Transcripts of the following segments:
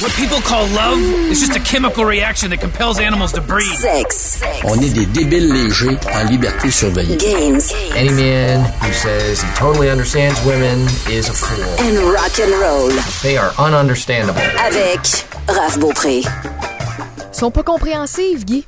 What people call love is just a chemical reaction that compels animals to breed. Sex, On est des débiles légers en liberté surveillée. games, Any man who says he totally understands women is a fool. and rock and roll. They are ununderstandable. Avec Raph Beaupré. sont pas compréhensives, Guy.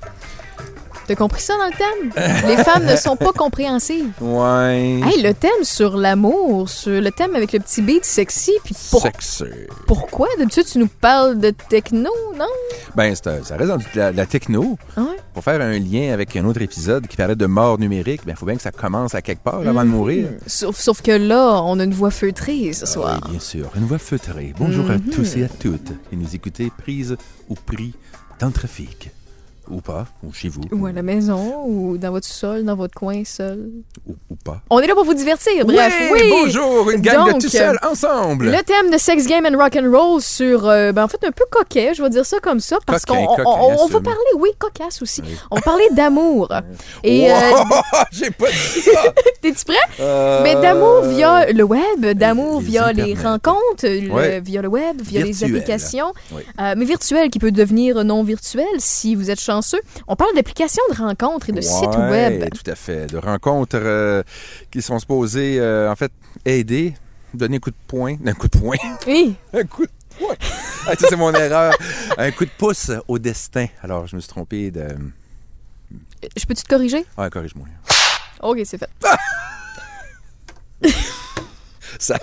T'as compris ça dans le thème? Les femmes ne sont pas compréhensives. Ouais. Hey, le thème sur l'amour, sur le thème avec le petit beat sexy, puis pour- Sexy. pourquoi? D'habitude, tu nous parles de techno, non? Ben, ça reste dans la, la techno. Ouais. Pour faire un lien avec un autre épisode qui parlait de mort numérique, ben, il faut bien que ça commence à quelque part avant de mourir. Sauf, sauf que là, on a une voix feutrée ce soir. Oui, bien sûr. Une voix feutrée. Bonjour à Mhm. tous et à toutes. Et nous écoutez prise ou pris dans le trafic. Ou pas, ou chez vous, Ou à la maison, ou dans votre sol, dans votre coin seul. ou, ou pas. On est là pour vous divertir, bref. Oui! bonjour, une gang Donc, de tout seuls ensemble. Le thème de sex game and rock and roll sur, euh, ben en fait un peu coquet, je vais dire ça comme ça, parce qu'on on- coquin, on, on va parler, oui, cocasse aussi. Oui. On va parler d'amour. Et euh, Wow, J'ai pas dit ça. t'es-tu prêt? Euh, Mais d'amour via le web, d'amour via les rencontres, le- via le web, via les applications, Oui. mais virtuel qui peut devenir non virtuel si vous êtes chanceux. On parle d'applications de rencontres et de sites web. Tout à fait. De rencontres euh, qui sont supposées, euh, en fait, aider, donner un coup de poing. Un coup de poing. Oui. un coup de poing. Ah, ça, c'est mon erreur. Un coup de pouce au destin. Alors, je me suis trompé de. Je peux-tu te corriger? Ah, corrige-moi. Ok, c'est fait. Ça,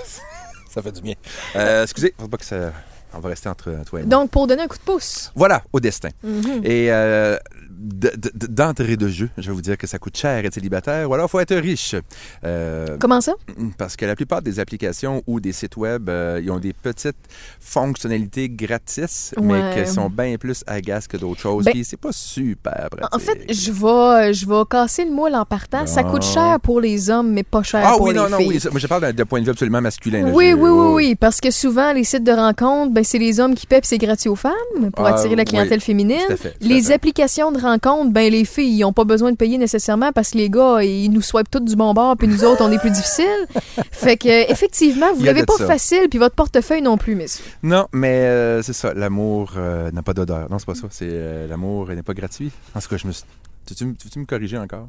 ça fait du bien. Euh, excusez, faut pas que ça. On va rester entre toi et moi. Donc, pour donner un coup de pouce. Voilà, au destin. Mhm. Et euh, d'entrée de jeu, je vais vous dire que ça coûte cher être célibataire ou alors il faut être riche. Euh, Comment ça? parce que la plupart des applications ou des sites web, euh, ils ont des petites fonctionnalités gratis, Ouais. mais qui sont bien plus agaces que d'autres choses. Ben, Puis c'est pas super pratique. En fait, je vais, je vais casser le moule en partant. Ça coûte cher pour les hommes, mais pas cher Ah pour oui, les non, non, filles. oui. ça- Moi, je parle d'un d'un point de vue absolument masculin. là. Oui, Je- oui, oui, oh, oui, parce que souvent, les sites de rencontres, ben, c'est les hommes qui paient, c'est gratuit aux femmes pour Ah, attirer la clientèle oui, féminine. tout à fait, tout à les fait. applications de rencontres, ben, les filles, ils n'ont pas besoin de payer nécessairement parce que les gars, ils nous swipent tous du bon bord, puis nous autres, on est plus difficiles. fait que, euh, effectivement, vous l'avez de pas ça. facile, puis votre portefeuille non plus, messieurs. Non, mais euh, c'est ça. L'amour euh, n'a pas d'odeur. Non, c'est pas ça. C'est euh, l'amour n'est pas gratuit. En tout cas, je me suis. Tu veux me corriger encore?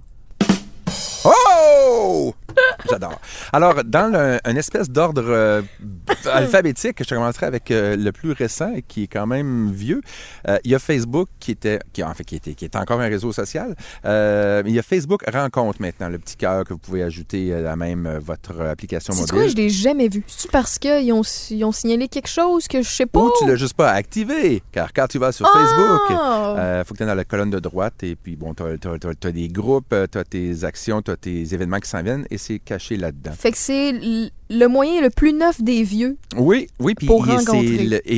Oh! J'adore. Alors, dans le- un espèce d'ordre euh, alphabétique, je commencerai avec euh, le plus récent et qui est quand même vieux. Euh, il y a Facebook qui était, qui, en fait, qui était, qui est encore un réseau social. Il y a Facebook Rencontre maintenant, le petit cœur que vous pouvez ajouter à même votre application C'est mobile. quoi, je l'ai jamais vu. C'est parce qu'ils ont, ils ont signalé quelque chose que je sais pas? Ou tu l'as juste pas activé? Car quand tu vas sur Ah! Facebook, euh, faut que tu dans la colonne de droite et puis bon, tu as, des groupes, tu as tes actions, tu as tes événements qui et c'est caché là-dedans. Le moyen le plus neuf des vieux. Oui, oui, puis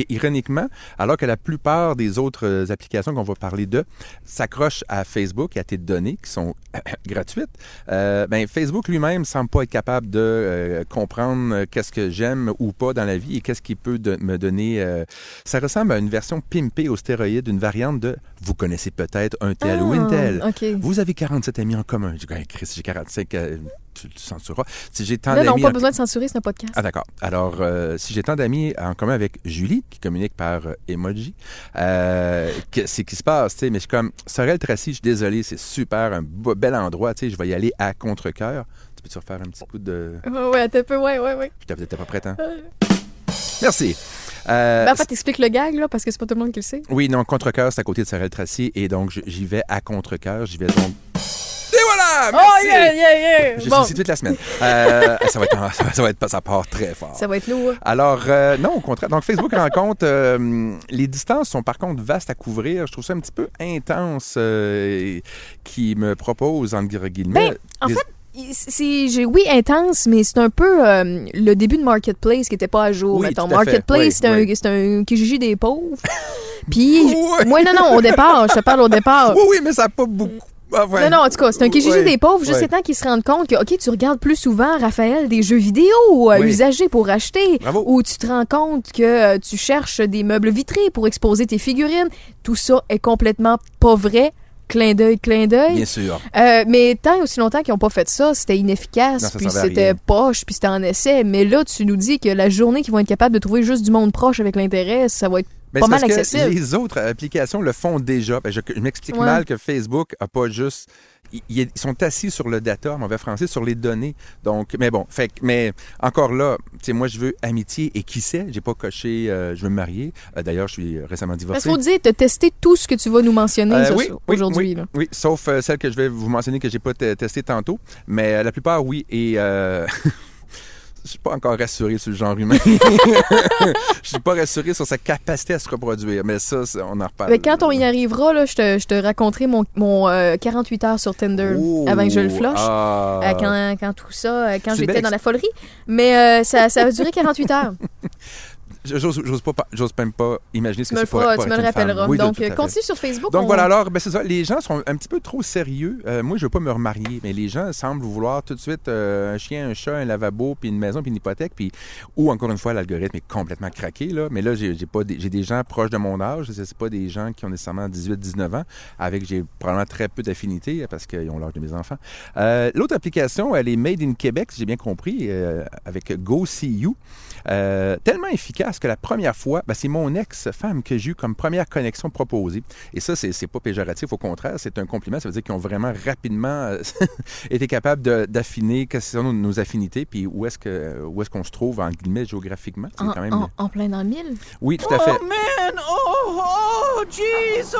ironiquement, alors que la plupart des autres euh, applications qu'on va parler de s'accrochent à Facebook et à tes données qui sont gratuites, euh, ben Facebook lui-même semble pas être capable de euh, comprendre qu'est-ce que j'aime ou pas dans la vie et qu'est-ce qu'il peut de- me donner. euh, ça ressemble à une version pimpée aux stéroïdes, une variante de vous connaissez peut-être un tel ou une telle. Ah, OK. Vous avez 47 amis en commun. Je dis, Hey, Chris, j'ai 45, euh, tu, tu censureras. Si j'ai tant Là, non, d'amis pas en- besoin de censurer, c'est un podcast. ah d'accord. Alors, euh, si j'ai tant d'amis en commun avec Julie, qui communique par euh, emoji, euh, que- c'est qui se passe, tu sais, mais je suis comme, Sorel Tracy, je suis désolé, c'est super, un beau- bel endroit, tu sais, je vais y aller à contre-cœur. Tu peux-tu refaire un petit coup de... Ouais, ouais, un peu, ouais, ouais, ouais. Je t'étais pas prête, hein? Merci. Euh, Ben, en fait, t'expliques le gag, là, parce que c'est pas tout le monde qui le sait. oui, non, contre-cœur, c'est à côté de Sorel Tracy, et donc j'y vais à contre-cœur, j'y vais donc... Et voilà! Merci! Oh, yeah, yeah, yeah! Je Bon, suis ici toute la semaine. Euh, ça, va être, ça, va, ça va être, ça part très fort. ça va être lourd. Alors, euh, non, au contraire. Donc, Facebook rencontre, euh, les distances sont par contre vastes à couvrir. Je trouve ça un petit peu intense euh, qui me propose, entre guillemets. Ben, en des- fait, c'est oui intense mais c'est un peu euh, le début de marketplace qui était pas à jour Oui, mettons à marketplace Oui, c'est un oui. un Kijiji des pauvres puis Oui. moi non non au départ je te parle au départ Oui, oui, mais ça n'a pas beaucoup. Ah, ouais. Non, non, en tout cas, c'est un Kijiji Ouais, des pauvres juste ouais. temps qu'ils se rendent compte que, OK, tu regardes plus souvent, Raphaël, des jeux vidéo euh, Oui. usagés pour acheter. Bravo. Ou tu te rends compte que euh, tu cherches des meubles vitrés pour exposer tes figurines. Tout ça est complètement pas vrai. Clin d'œil, clin d'œil. Bien sûr. Euh, mais tant et aussi longtemps qu'ils n'ont pas fait ça, c'était inefficace, Non, ça puis c'était poche, puis c'était en essai. Mais là, tu nous dis que la journée qu'ils vont être capables de trouver juste du monde proche avec l'intérêt, ça va être Ben, pas mal parce que accessible. Les autres applications le font déjà. Ben, je je m'explique Ouais. mal que Facebook a pas juste. Ils, ils sont assis sur le data, en mauvais français, sur les données. Donc, mais bon, fait que- mais encore là, tu sais, moi, je veux amitié et qui sait, j'ai pas coché, euh, je veux me marier. Euh, D'ailleurs, je suis récemment Il divorcé. faut dire, tu testé tout ce que tu vas nous mentionner Euh, ça, oui, oui, aujourd'hui. oui, là. oui, sauf euh, celle que je vais vous mentionner que j'ai pas te- testé tantôt, mais la plupart oui et euh, je suis pas encore rassuré sur le genre humain. je suis pas rassuré sur sa capacité à se reproduire, mais ça, on en reparle. Mais quand on y arrivera, là, je, te, je te raconterai mon, mon euh, 48 heures sur Tinder Oh, avant que je le flush. ah. Euh, quand, quand tout ça, euh, quand j'étais dans la folerie. Mais euh, ça, ça a duré 48 heures. J'ose pas, j'ose même pas imaginer ce que c'est pour, pour tu me le rappelleras. Oui, Donc, euh, continue sur Facebook. Donc on- voilà, alors, ben, c'est ça. Les gens sont un petit peu trop sérieux. Euh, moi, je veux pas me remarier, mais les gens semblent vouloir tout de suite euh, un chien, un chat, un lavabo, puis une maison, puis une hypothèque, puis ou encore une fois, l'algorithme est complètement craqué là. Mais là, j'ai pas, des- j'ai des gens proches de mon âge. C'est pas des gens qui ont nécessairement 18-19 ans, avec j'ai probablement très peu d'affinité parce qu'ils ont l'âge de mes enfants. Euh, L'autre application, elle est made in Québec, si j'ai bien compris, euh, avec Go See You. Euh, tellement efficace que la première fois, ben, c'est mon ex-femme que j'ai eu comme première connexion proposée. Et ça, c'est c'est pas péjoratif, au contraire, c'est un compliment. Ça veut dire qu'ils ont vraiment rapidement euh, été capables de- d'affiner quelles sont nos, nos affinités, puis où est-ce que où est-ce qu'on se trouve en guillemets géographiquement. C'est en, quand même. en- en plein dans le mille? Oui, tout à fait. man! Oh, oh, jeez!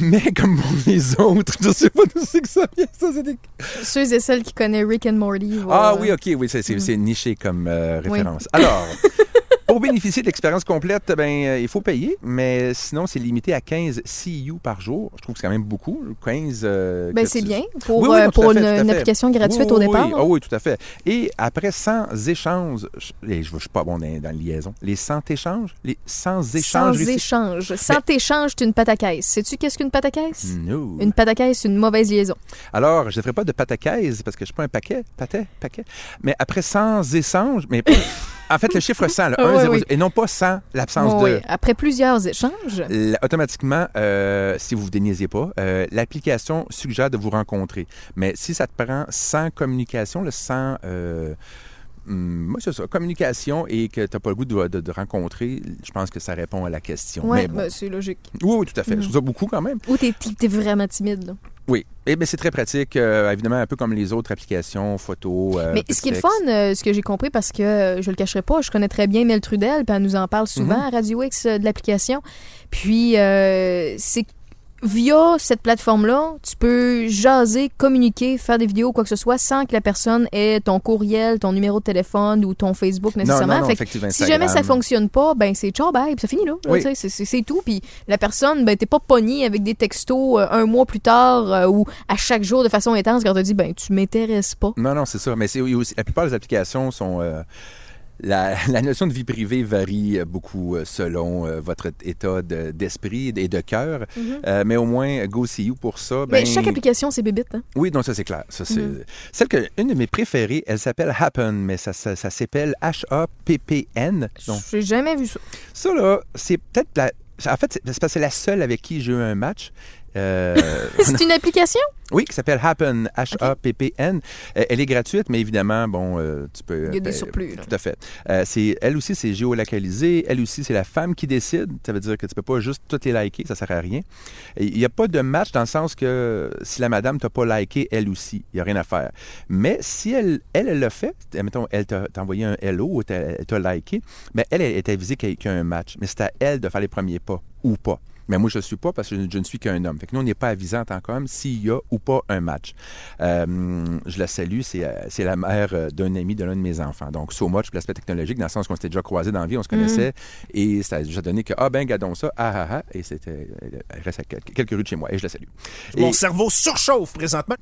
Mais comme pour les autres, je sais pas d'où c'est que ça vient. Ça, c'est des- Ceux et celles qui connaissent Rick and Morty. Ah oui, ok, oui, c'est c'est niché comme euh, Oui. référence. Alors, pour bénéficier de l'expérience complète, ben, euh, il faut payer, mais sinon, c'est limité à 15 CU par jour. Je trouve que c'est quand même beaucoup. 15. euh, Ben, que c'est tu- bien pour, Oui, oui, euh, à fait, une, tout à une fait. application gratuite Oui, au oui, départ. Oui, Ah oui, tout à fait. Et après 100 échanges, je, et je, je suis pas bon dans, dans la liaison, les 100 échanges, les 100 échanges. Sans réussis- échange. Sans échange, c'est une pâte à caisse. Sais-tu qu'est-ce qu'une pâte à caisse? No. Une pâte à caisse, c'est une mauvaise liaison. Alors, je ne ferai pas de pataquaise parce que je suis pas un paquet, paquet, paquet. Mais après 100 échanges, mais pas- en fait, le chiffre 100, le Ah 1, oui, 0, oui. et non pas 100, l'absence de. oui. Après plusieurs échanges, Automatiquement, euh, si vous ne déniaisez pas, euh, l'application suggère de vous rencontrer. Mais si ça te prend sans communication, le sans... Euh, moi, c'est ça, communication et que tu n'as pas le goût de, de- de rencontrer, je pense que ça répond à la question. Mais bon. ben, c'est logique. Oui, oui, tout à fait. Mhm. Je trouve ça beaucoup quand même. Ou t'es t'es vraiment timide, là. Oui. Et bien, c'est très pratique, euh, évidemment, un peu comme les autres applications, photos. euh, Mais ce qui est le fun, euh, ce que j'ai compris, parce que euh, je le cacherai pas, je connais très bien Mel Trudel, puis elle nous en parle souvent Mhm. à Radio X de l'application. Puis, c'est que via cette plateforme-là, tu peux jaser, communiquer, faire des vidéos, quoi que ce soit, sans que la personne ait ton courriel, ton numéro de téléphone ou ton Facebook nécessairement. non, non, Fait que si jamais ça fonctionne pas, ben c'est ciao, bye, puis ça finit là. Oui. c'est- tout. Puis la personne, ben t'es pas pogné avec des textos euh, un mois plus tard euh, ou à chaque jour de façon intense quand on te dit, ben tu m'intéresses pas. Non, non, c'est ça. Mais c'est aussi, la plupart des applications sont. euh, la, la notion de vie privée varie euh, beaucoup euh, selon euh, votre état de- d'esprit et de cœur. Euh, mais au moins, Go See You pour ça. Mhm. Mais ben, chaque application, c'est bébite. Hein? Oui, non, ça c'est clair. Ça, c'est... Mhm. Celle que, une de mes préférées, elle s'appelle Happen, mais ça, ça, ça s'appelle H-A-P-P-N. Donc, J'ai jamais vu ça. ça, là, c'est peut-être la. En fait, c'est c'est parce que c'est la seule avec qui j'ai eu un match. Euh, c'est une application? oui, qui s'appelle Happen, H-A-P-P-N. Euh, Elle est gratuite, mais évidemment, bon, euh, tu peux. Il y a des surplus, là. Tout à fait. C'est, elle aussi, c'est géolocalisé. Elle aussi, c'est la femme qui décide. Ça veut dire que tu peux pas juste tout les liker, ça sert à rien. Il n'y a pas de match dans le sens que si la madame t'a pas liké, elle aussi, il n'y a rien à faire. Mais si elle, elle, elle l'a fait, mettons, elle t'a, envoyé un hello ou t'a- elle t'a liké, mais elle, elle est avisée qu'il y a un match. Mais c'est à elle de faire les premiers pas ou pas. Mais moi, je ne suis pas parce que je, je ne suis qu'un homme. Fait que nous, on n'est pas avisé en tant qu'homme s'il y a ou pas un match. Euh, je la salue, c'est, euh, c'est la mère euh, d'un ami de l'un de mes enfants. Donc, so much l'aspect technologique, dans le sens qu'on s'était déjà croisés dans la vie, on se connaissait, et ça a déjà donné que, ah ben, gardons ça, ah ah ah, et c'était, elle reste à quelques, quelques rues de chez moi, et je la salue. Mon Et- cerveau surchauffe présentement.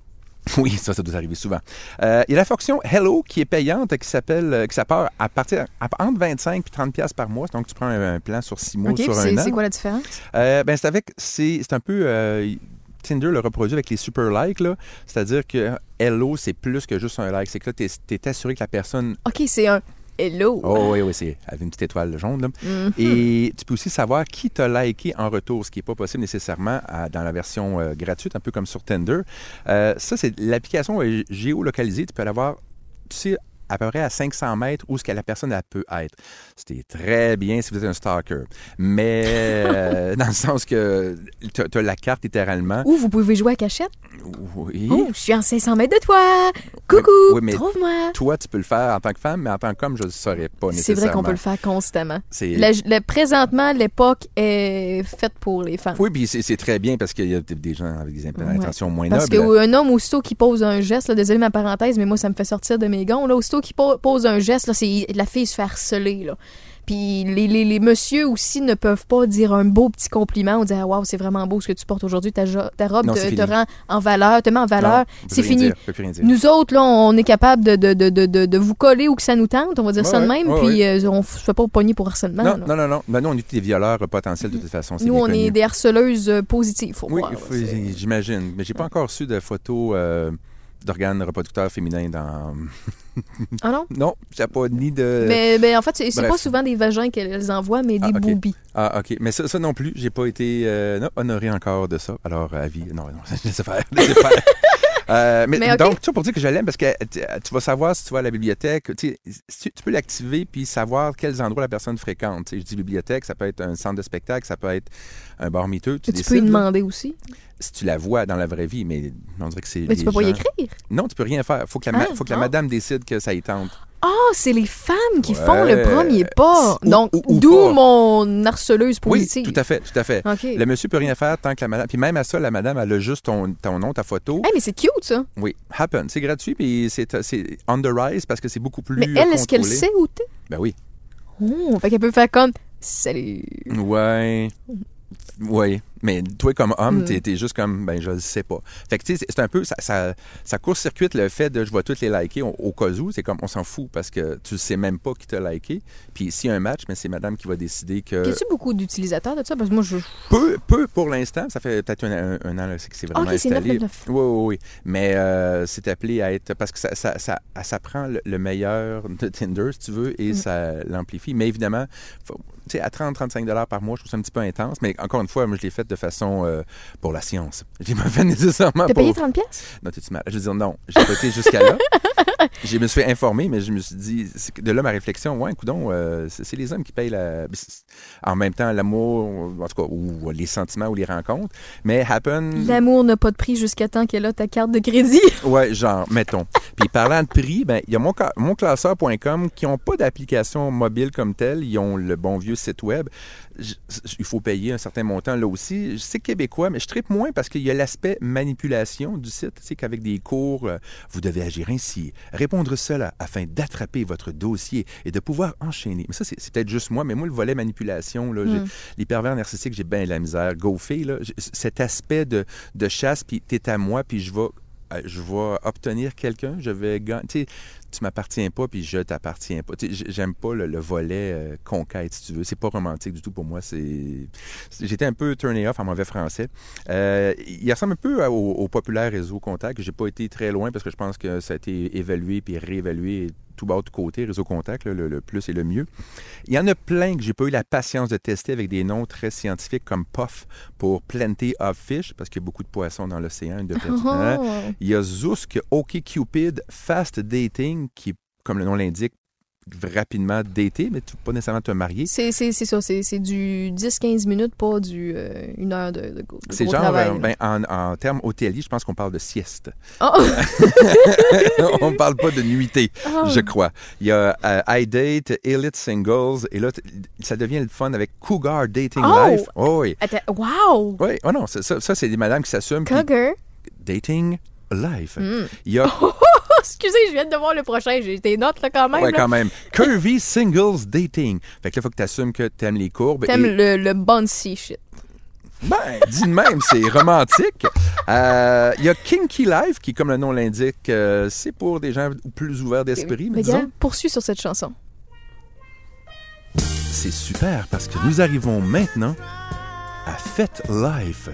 oui, ça, ça doit arriver souvent. Euh, il y a la fonction Hello qui est payante, qui s'appelle, euh, qui part à partir à- entre 25 et 30 pièces par mois. Donc, tu prends un, un plan sur six mois, OK, sur un c'est an. c'est quoi la différence? Euh, ben, c'est avec, c'est, c'est un peu, euh, Tinder le reproduit avec les super likes, là. C'est-à-dire que Hello, c'est plus que juste un like. C'est que là, t'es, t'es assuré que la personne OK, c'est un hello. Oh oui, oui, c'est avec une petite étoile jaune. Là. Mhm. Et tu peux aussi savoir qui t'a liké en retour, ce qui n'est pas possible nécessairement à- dans la version euh, gratuite, un peu comme sur Tinder. Euh, ça, c'est l'application géolocalisée. Tu peux l'avoir, tu sais, à peu près à 500 mètres où ce que la personne elle peut être. C'était très bien si vous êtes un stalker. Mais euh, dans le sens que tu as la carte littéralement. Ou vous pouvez jouer à cachette. Oui. Oh, je suis en 500 mètres de toi. Coucou, oui, mais trouve-moi. Toi, tu peux le faire en tant que femme, mais en tant qu'homme, je ne le saurais pas C'est nécessairement. vrai qu'on peut le faire constamment. C'est- La- le- présentement, l'époque est faite pour les femmes. Oui, puis c'est c'est très bien parce qu'il y a des- gens avec des Ouais. intentions moins Parce nobles. qu'un homme, aussitôt qui pose un geste, là, désolé ma parenthèse, mais moi, ça me fait sortir de mes gonds. Là, aussitôt qui po- pose un geste, là, c'est la fille se fait harceler. Là. Puis les, les, les messieurs aussi ne peuvent pas dire un beau petit compliment ou dire Waouh, c'est vraiment beau ce que tu portes aujourd'hui, ta, jo- ta robe Non, te, te rend en valeur, te met en Non, valeur. on peut C'est fini. dire. Nous autres, là, on est capable de, de, de, de, de, vous coller où que ça nous tente, on va dire Ouais, ça de ouais, même, ouais, puis euh, on ne se fait pas pogner pour harcèlement. Non, là. non, non, non. Ben, nous, on est des violeurs potentiels de toute façon. c'est Nous, on est connu. des harceleuses euh, positives, faut Oui, voir. là, faut- c'est- j'imagine. Mais j'ai pas encore su de photos euh, d'organes reproducteurs féminins dans. Ah non? Non, j'ai pas ni de. Mais, mais en fait, c'est pas souvent des vagins qu'elles envoient, mais des Ah, boobies. Ah, ok. Mais ça, ça non plus, j'ai pas été euh, honoré encore de ça. Alors, à vie. Non, non, laissez faire. Laissez faire. Euh, mais, Mais ok. donc, pour dire que je l'aime, parce que tu, tu vas savoir si tu vas à la bibliothèque, tu, tu peux l'activer puis savoir quels endroits la personne fréquente. Tu sais, je dis bibliothèque, ça peut être un centre de spectacle, ça peut être un bar miteux. Tu, Tu peux là, demander aussi. si tu la vois dans la vraie vie, mais on dirait que c'est. Mais tu peux pas y écrire. Non, tu peux rien faire. Faut que la, ma- Ah, faut que la ah. madame décide que ça y tente. Ah, c'est les femmes qui Ouais. font le premier pas. Ou- Donc, d'où mon harceleuse positive. Oui, tout à fait, tout à fait. Le monsieur peut rien faire tant que la madame. Puis même à ça, la madame, elle a juste ton, ton nom, ta photo. Hey, mais c'est cute, ça. Oui, Happen. C'est gratuit, puis c'est on the rise parce que c'est beaucoup plus. Mais elle, est-ce qu'elle sait où t'es? Ben oui. Oh, fait qu'elle peut faire comme Salut. Ouais. Oui, mais toi comme homme, Mm. t'es juste comme, ben je le sais pas. Fait que tu sais, c'est- un peu, ça, ça, ça court-circuite le fait de je vais toutes les liker au, au cas où, c'est comme on s'en fout parce que tu sais même pas qui t'a liké. Puis s'il y a un match, mais c'est madame qui va décider que... Y a-tu beaucoup d'utilisateurs de ça? Parce que moi, je. Peu, peu pour l'instant, ça fait peut-être un, un- un an là, c'est que c'est vraiment installé. 999. Oui, oui, oui. Mais euh, c'est appelé à être. Parce que ça, ça, ça, ça prend le, le meilleur de Tinder, si tu veux, et Mm. ça l'amplifie. Mais évidemment, faut- tu sais, à 30-35 par mois, je trouve ça un petit peu intense. Mais encore une fois, moi, je l'ai fait de façon euh, pour la science. Je l'ai pas fait nécessairement T'as pour. payé 30$? pièces? Non, t'es-tu mal? Je veux dire, non. J'ai pas été jusqu'à là. Je me suis fait informer, mais je me suis dit, de là ma réflexion, ouais, coudon, euh, c'est c'est les hommes qui payent la. En même temps, l'amour, en tout cas, ou les sentiments ou les rencontres. Mais Happen. L'amour n'a pas de prix jusqu'à temps qu'elle a ta carte de crédit. Ouais, genre, mettons. Puis parlant de prix, ben il y a mon, ca- monclasseur.com qui n'ont pas d'application mobile comme telle. Ils ont le bon vieux site web. Je- il faut payer un certain montant là aussi. C'est québécois, mais je tripe moins parce qu'il y a l'aspect manipulation du site. Sais qu'avec des cours, euh, vous devez agir ainsi, répondre cela afin d'attraper votre dossier et de pouvoir enchaîner. Mais ça, c'est c'est peut-être juste moi, mais moi, le volet manipulation, là, Mm. les pervers narcissiques, j'ai bien la misère. Go fille, là, cet aspect de, de chasse, puis t'es à moi, puis je vais euh, je vais obtenir quelqu'un, je vais gagner. Tu m'appartiens pas, puis je t'appartiens pas. J'aime pas le, le volet euh, conquête, si tu veux. C'est pas romantique du tout pour moi. C'est, j'étais un peu turné off en mauvais français. Euh, il ressemble un peu au, au populaire réseau contact. J'ai pas été très loin parce que je pense que ça a été évalué puis réévalué tout bas de côté, réseau contact, là, le, le plus et le mieux. Il y en a plein que j'ai pas eu la patience de tester avec des noms très scientifiques comme POF pour Plenty of Fish, parce qu'il y a beaucoup de poissons dans l'océan. Oh. Il y a Zousk, OkCupid, Fast Dating, qui, comme le nom l'indique, rapidement dater, mais tu peux pas nécessairement te marier. C'est c'est- c'est ça, c'est c'est du 10-15 minutes, pas du euh, une heure de, de, de C'est genre, travail. euh, ben, en, en termes hôteliers, je pense qu'on parle de sieste. Oh! On parle pas de nuitée, Ah. je crois. Il y a euh, iDate, Elite Singles, et là, ça devient le fun avec Cougar Dating Oh! Life. Oh, oui. Attends, wow! Oui, oh non, ça, ça c'est des madames qui s'assument. Cougar? Dating Life. Mm. Il y a, Oh, excusez, je viens de voir le prochain. J'ai des notes là quand même. ouais, là. quand même, Curvy Singles Dating. Fait que là, il faut que tu assumes que tu aimes les courbes. T'aimes et- le, le bouncy shit. Ben, dis de même, c'est romantique. Euh, Il y a Kinky Life, qui, comme le nom l'indique, euh, c'est pour des gens plus ouverts d'esprit, mais Mais disons, poursuis sur cette chanson. c'est super parce que nous arrivons maintenant à Fête Life,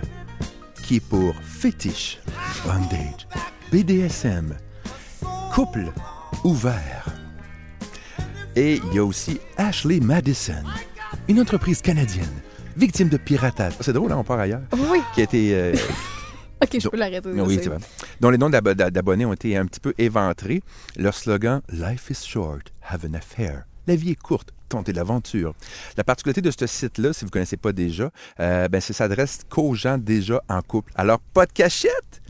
qui est pour fétiche, bondage, BDSM, couple ouvert. Et il y a aussi Ashley Madison, une entreprise canadienne, victime de piratage. C'est drôle, hein, on part ailleurs. Oui. Qui a été. euh, Ok, je peux l'arrêter. oui, c'est- vrai. dont les noms d'ab- d'abonnés ont été un petit peu éventrés. Leur slogan Life is short, have an affair. La vie est courte, tentez l'aventure. La particularité de ce site-là, si vous ne connaissez pas déjà, euh, ben, c'est que ça s'adresse qu'aux gens déjà en couple. Alors, pas de cachette?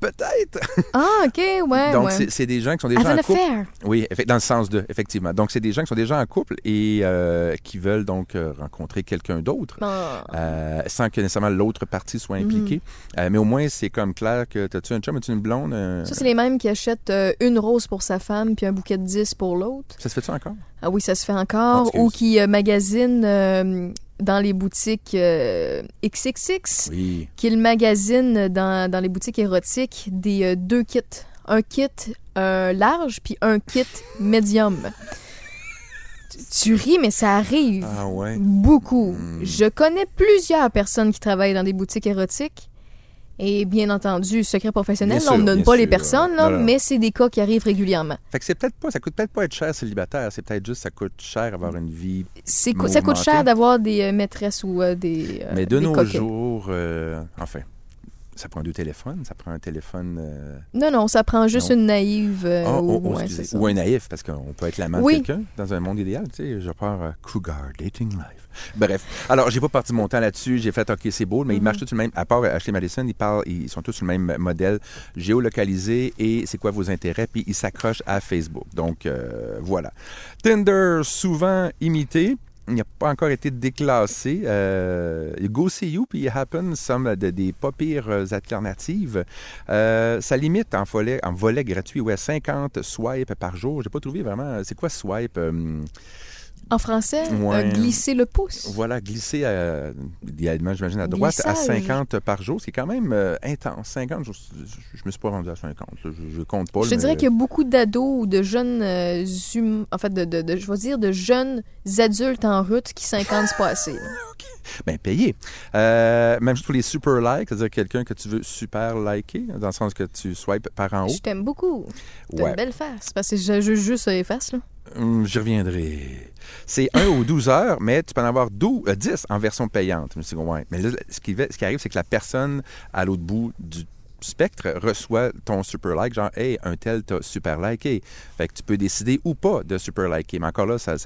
Peut-être. Ah, OK, ouais, Donc, ouais. c'est- des gens qui sont déjà an en couple. affair. Oui, dans le sens de, effectivement. Donc, c'est des gens qui sont déjà en couple et euh, qui veulent donc euh, rencontrer quelqu'un d'autre. Ah. euh, sans que nécessairement l'autre partie soit impliquée. Euh, mais au moins, c'est comme clair que t'as-tu un chum, as-tu une blonde? Ça, c'est les mêmes qui achètent une rose pour sa femme puis un bouquet de 10 pour l'autre. ça se fait-tu encore? Ah oui, ça se fait encore. Ou qui magasinent dans les boutiques euh, XXX, Oui. qu'ils magasinent dans, dans les boutiques érotiques des euh, deux kits. Un kit euh, large puis un kit médium. Tu, tu ris, mais ça arrive. Ah ouais. Beaucoup. Hmm. Je connais plusieurs personnes qui travaillent dans des boutiques érotiques. Et bien entendu, secret professionnel, on ne donne pas les personnes, là, mais c'est des cas qui arrivent régulièrement. Fait que c'est peut-être pas, ça coûte peut-être pas être cher célibataire, c'est peut-être juste ça coûte cher avoir une vie. C'est ça coûte cher d'avoir des euh, maîtresses ou euh, des, euh, Mais de des nos jours, enfin, ça prend deux téléphones, ça prend un téléphone. euh, Non, non, ça prend juste Non. une naïve. euh, oh, oh, oh, ouais, ou un naïf, parce qu'on peut être l'amant Oui. de quelqu'un dans un monde idéal. Tu sais, je pars à Cougar Dating Life. Bref, alors j'ai pas parti mon temps là-dessus. J'ai fait OK, c'est beau, mais ils Mhm. marchent tous le même. À part Ashley Madison, ils parlent, ils sont tous sur le même modèle géolocalisé et c'est quoi vos intérêts, puis ils s'accrochent à Facebook. Donc euh, voilà. Tinder souvent imité. Il n'a pas encore été déclassé. Euh, Go See You puis Happen sont de- des pas pires euh, alternatives. Euh, ça limite en volet, en volet gratuit, ouais, 50 swipes par jour. J'ai pas trouvé vraiment. C'est quoi swipe? Euh, En français, Ouais. euh, glisser le pouce. voilà, glisser à, idéalement, j'imagine, à droite à Glissage. 50 par jour. C'est quand même euh, intense. 50, je, je, je me suis pas rendu à 50. Je, je compte pas. Je te mais- dirais qu'il y a beaucoup d'ados ou de jeunes, euh, hum- en fait, de, de, de- je vais dire de jeunes adultes en route qui 50 c'est pas assez. là. Ben, payé. Euh, même pour les super likes, c'est-à-dire quelqu'un que tu veux super liker, dans le sens que tu swipes par en haut. Je t'aime beaucoup. T'as Ouais. une belle face. Parce que je juge juste les faces, là. Hum, J'y reviendrai. C'est 1 ou 12 heures, mais tu peux en avoir 12, euh, 10 en version payante. Mais là, ce qui, ce qui arrive, c'est que la personne à l'autre bout du spectre reçoit ton super like, genre, hey, un tel t'a super liké. Fait que tu peux décider ou pas de super liker. Mais encore là, ça,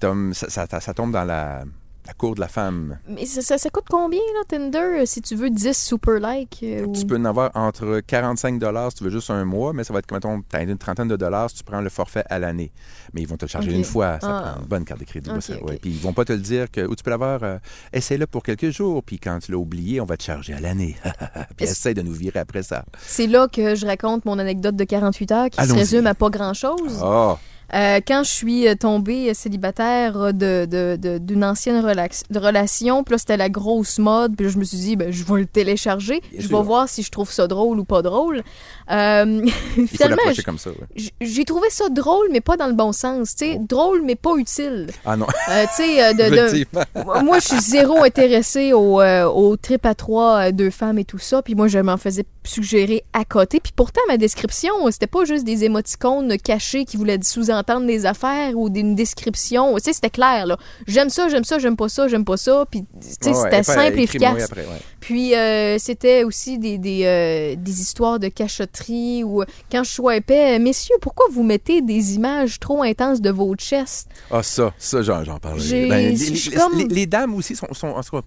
tombe, ça tombe dans la, la cour de la femme. Mais ça, ça, ça coûte combien, là, Tinder, euh, si tu veux 10 super likes? euh, ou- Tu peux en avoir entre 45 si tu veux juste un mois, mais ça va être, mettons, t'as une trentaine de dollars si tu prends le forfait à l'année. Mais ils vont te le charger une fois. Ça Ah. prend une bonne carte de crédit. Ok, ça, ok. ouais. Puis ils vont pas te le dire que ou tu peux l'avoir, euh, essaie-le pour quelques jours, puis quand tu l'as oublié, on va te charger à l'année. puis essaie de nous virer après ça. C'est là que je raconte mon anecdote de 48 heures qui se résume à pas grand-chose. Oh, Euh, quand je suis euh, tombée célibataire euh, de, de- de- d'une ancienne relax- de relation, puis là, c'était la grosse mode, puis là, je me suis dit, ben, je vais le télécharger, Bien je sûr. vais voir si je trouve ça drôle ou pas drôle. Euh, il faut finalement, l'approcher j- comme ça. ouais. j- j'ai trouvé ça drôle, mais pas dans le bon sens. tu sais, drôle, mais pas utile. Ah non, Euh, tu sais, euh, de- de, effectivement. moi, je suis zéro intéressée au, euh, au trip à trois, euh, deux femmes et tout ça. Puis moi, je m'en faisais suggérer à côté. Puis pourtant, ma description, euh, c'était pas juste des émoticônes cachés qui voulaient sous-entendre des affaires ou d'une description. Tu sais, c'était clair, là. J'aime ça, j'aime ça, j'aime pas ça, j'aime pas ça. Puis, tu sais, Ouais, c'était simple et efficace. après, ouais. Puis euh, c'était aussi des, des, euh, des histoires de cachotterie ou euh, quand je swipais, euh, messieurs, pourquoi vous mettez des images trop intenses de votre chest? Ah, ça, ça, j'en. J'ai- Ben, les, je les- suis les- comme- les- les dames aussi sont. sont en tout cas,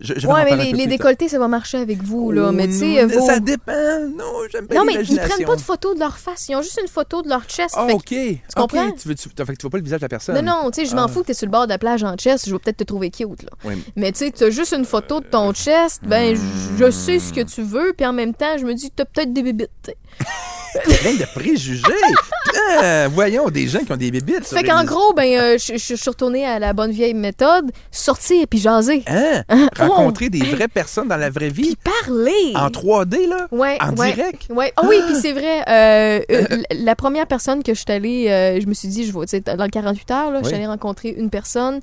je, je vais en Ouais, mais un les, peu les plus tard. décolletés, ça va marcher avec vous, là. mais tu sais, Oh, vos- Ça dépend. Non, j'aime pas Non, mais ils prennent pas de photos de leur face. Ils ont juste une photo de leur chest. Ah, que- OK. Tu comprends? Tu, veux, tu, fait que tu vois pas le visage de la personne. Non, non, tu sais, je m'en Ah. fous que t'es sur le bord de la plage en chest. Je vais peut-être te trouver cute, là. Oui. Mais tu sais, t'as juste une photo de ton chest. Ben, je- je sais ce que tu veux. Puis en même temps, je me dis, t'as peut-être des bébites. tu. Plein de préjugés. Ah, voyons, des gens qui ont des bébites. Fait qu'en gros, ben, euh, je suis retournée à la bonne vieille méthode. Sortir puis jaser. Hein? Rencontrer des vraies personnes dans la vraie vie. Puis parler. En 3D, là? Ouais, En ouais, direct? Ouais. Ah oui, puis c'est vrai. euh, euh, la première personne que je suis allée, euh, je me suis dit, je vais, dans le 48 heures, là, je suis allée rencontrer une personne.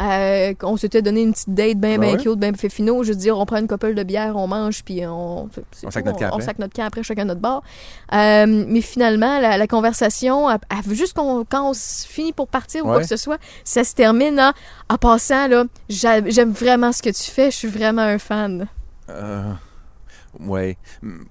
Euh, on s'était donné une petite date bien, Ah bien ouais? cute, bien fait finaux. Je veux dire, on prend une couple de bière, on mange, puis on. On sac notre camp on après. sac notre camp après, chacun notre bar. Euh, mais finalement, la, la conversation, elle- elle- juste qu'on- quand on finit pour partir ou quoi que ce soit, ça se termine en, en passant, là, j'a- j'aime vraiment ce que tu fais, je suis vraiment un fan. Euh, Oui,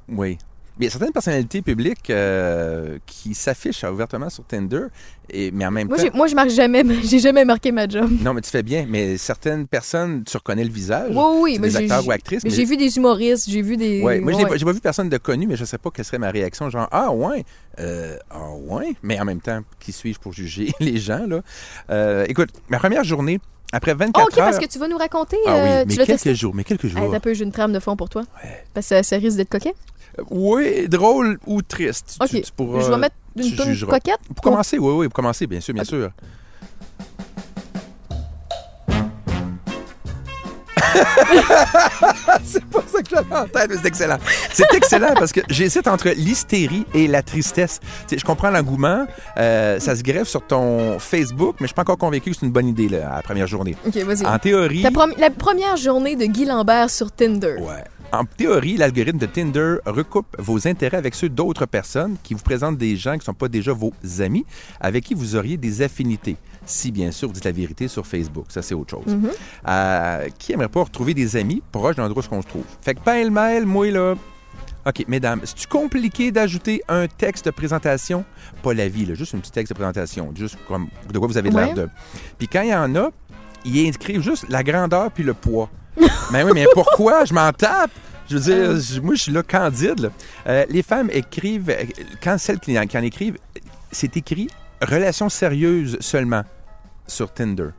oui. Mais il y a certaines personnalités publiques euh, qui s'affichent ouvertement sur Tinder, et, mais en même Moi, temps... j'ai- moi, je marque jamais, j'ai jamais marqué ma job. Non, mais tu fais bien, mais certaines personnes, tu reconnais le visage. Oui, oui, oui. mais des j'ai- acteurs ou actrices. Mais j'ai vu des humoristes, j'ai vu des. Ouais, moi, je n'ai ouais. pas- j'ai pas vu personne de connu, mais je ne sais pas quelle serait ma réaction. Genre, ah, ouais, euh, ah, ouais. Mais en même temps, qui suis-je pour juger les gens, là? Euh, écoute, ma première journée, après 24 Ah, ok, heures. parce que tu vas nous raconter. Ah euh, oui, tu mais quelques jours, mais quelques jours. t'as peu, j'ai une trame de fond pour toi? Parce que ça, ça risque d'être coquet. Oui, drôle ou triste. Ok. Tu, tu pourras- je vais mettre une jugeras. coquette. Pour commencer, oui, oui, pour commencer, bien sûr, bien sûr. c'est pas ça que j'avais en tête, mais c'est excellent. C'est excellent parce que j'hésite entre l'hystérie et la tristesse. Je comprends l'engouement, euh, ça se greffe sur ton Facebook, mais je suis pas encore convaincu que c'est une bonne idée là, à la première journée. Ok, vas-y. En théorie, prom- La première journée de Guy Lambert sur Tinder. Ouais. En théorie, l'algorithme de Tinder recoupe vos intérêts avec ceux d'autres personnes qui vous présentent des gens qui ne sont pas déjà vos amis, avec qui vous auriez des affinités. Si, bien sûr, vous dites la vérité sur Facebook. Ça, c'est autre chose. Mhm. Euh, qui aimerait pas retrouver des amis proches de l'endroit où on se trouve? Fait que pêle-mêle, moi, là... OK, mesdames, c'est-tu compliqué d'ajouter un texte de présentation? Pas la vie, là, juste un petit texte de présentation, juste comme de quoi vous avez l'air Ouais. de... Puis quand il y en a, ils inscrivent juste la grandeur puis le poids. Mais oui, mais pourquoi? Je m'en tape! Je veux dire, moi, je suis là candide. là. Euh, les femmes écrivent, quand celles qui en, écrivent, c'est écrit « relation sérieuse seulement » sur Tinder.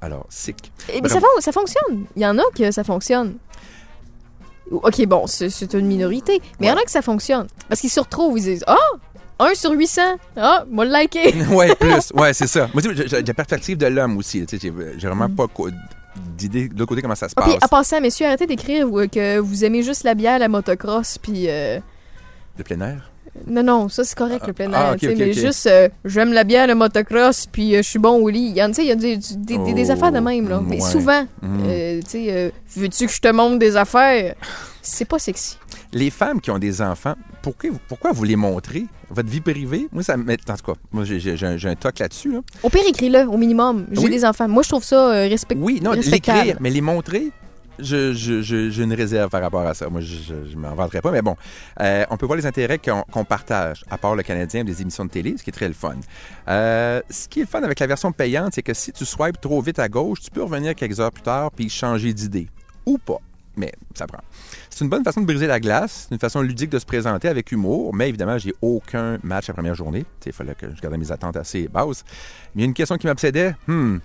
Alors, sick. Eh, mais ça, fon- ça fonctionne. Il y en a que ça fonctionne. Ok, bon, c'est une minorité. Mais il y en a que ça fonctionne. Parce qu'ils se retrouvent, ils disent Ah, 1 sur 800. Ah, moi le liker. ouais, plus. Ouais, c'est ça. Moi, j'ai la perspective de l'homme aussi. J'ai vraiment pas co- d'idée de l'autre côté comment ça se Ah, puis passe. à passant, messieurs, arrêtez d'écrire que vous aimez juste la bière, la motocross, puis. euh, De plein air? Non, non, ça c'est correct le plein air. ah, ok, ok, mais ok. juste, euh, j'aime la bière, le motocross, puis euh, je suis bon au lit. Il y en tu sais, il y a des, des- des- des Oh, affaires de même, là. Mais souvent, Mhm. euh, tu sais, veux-tu que je te montre des affaires? C'est pas sexy. Les femmes qui ont des enfants, pourquoi, pourquoi vous les montrez? Votre vie privée? Moi, ça me met. En tout cas, moi, j'ai j'ai un, j'ai toc là-dessus. là. Au pire, écris-le, au minimum. J'ai Oui. des enfants. Moi, je trouve ça euh, respect- Oui, non, respectable. l'écrire, mais les montrer, je- je- je- j'ai une réserve par rapport à ça. Moi, je, je m'en vanterai pas, mais bon. Euh, on peut voir les intérêts qu'on qu'on partage, à part le Canadien, des émissions de télé, ce qui est très le fun. Euh, ce qui est le fun avec la version payante, c'est que si tu swipes trop vite à gauche, tu peux revenir quelques heures plus tard puis changer d'idée. Ou pas. Mais ça prend. C'est une bonne façon de briser la glace, c'est une façon ludique de se présenter avec humour, mais évidemment, j'ai aucun match la première journée. Tu sais, Il fallait que je garde mes attentes assez basses. Mais il y a une question qui m'obsédait. Hmm,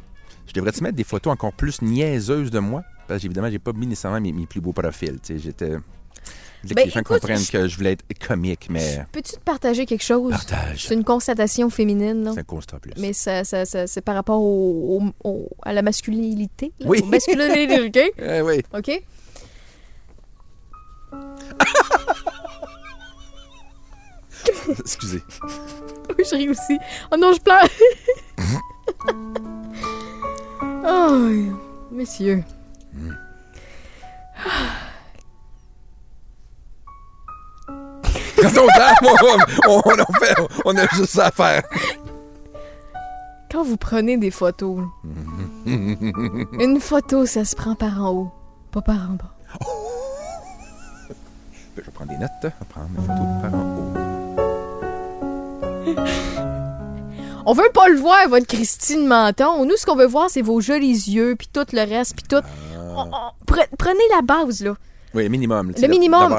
je devrais-tu mettre des photos encore plus niaiseuses de moi? Parce qu'évidemment, j'ai pas mis nécessairement mes, mes plus beaux profils. tu sais, J'étais. voulais que Ben, les gens écoute, comprennent je- que je voulais être comique, mais. Peux-tu te partager quelque chose? Partage. C'est une constatation féminine, là. C'est un constat plus. Mais ça, ça, ça- c'est par rapport au, au- au- à la masculinité. là, Oui. Masculinité, Eh oui. OK? Excusez. Oui, je ris aussi. Oh non, je pleure. oh, messieurs. Quand on dame, on, on, on fait, on a juste ça à faire. Quand vous prenez des photos, une photo, ça se prend par en haut, pas par en bas. Je prendre des notes. Je prendre mes photos par en haut. On veut pas le voir, votre Christine Menton. Nous, ce qu'on veut voir, c'est vos jolis yeux, puis tout le reste, puis tout. On- on- pre- prenez la base, là. Oui, minimum. Le minimum.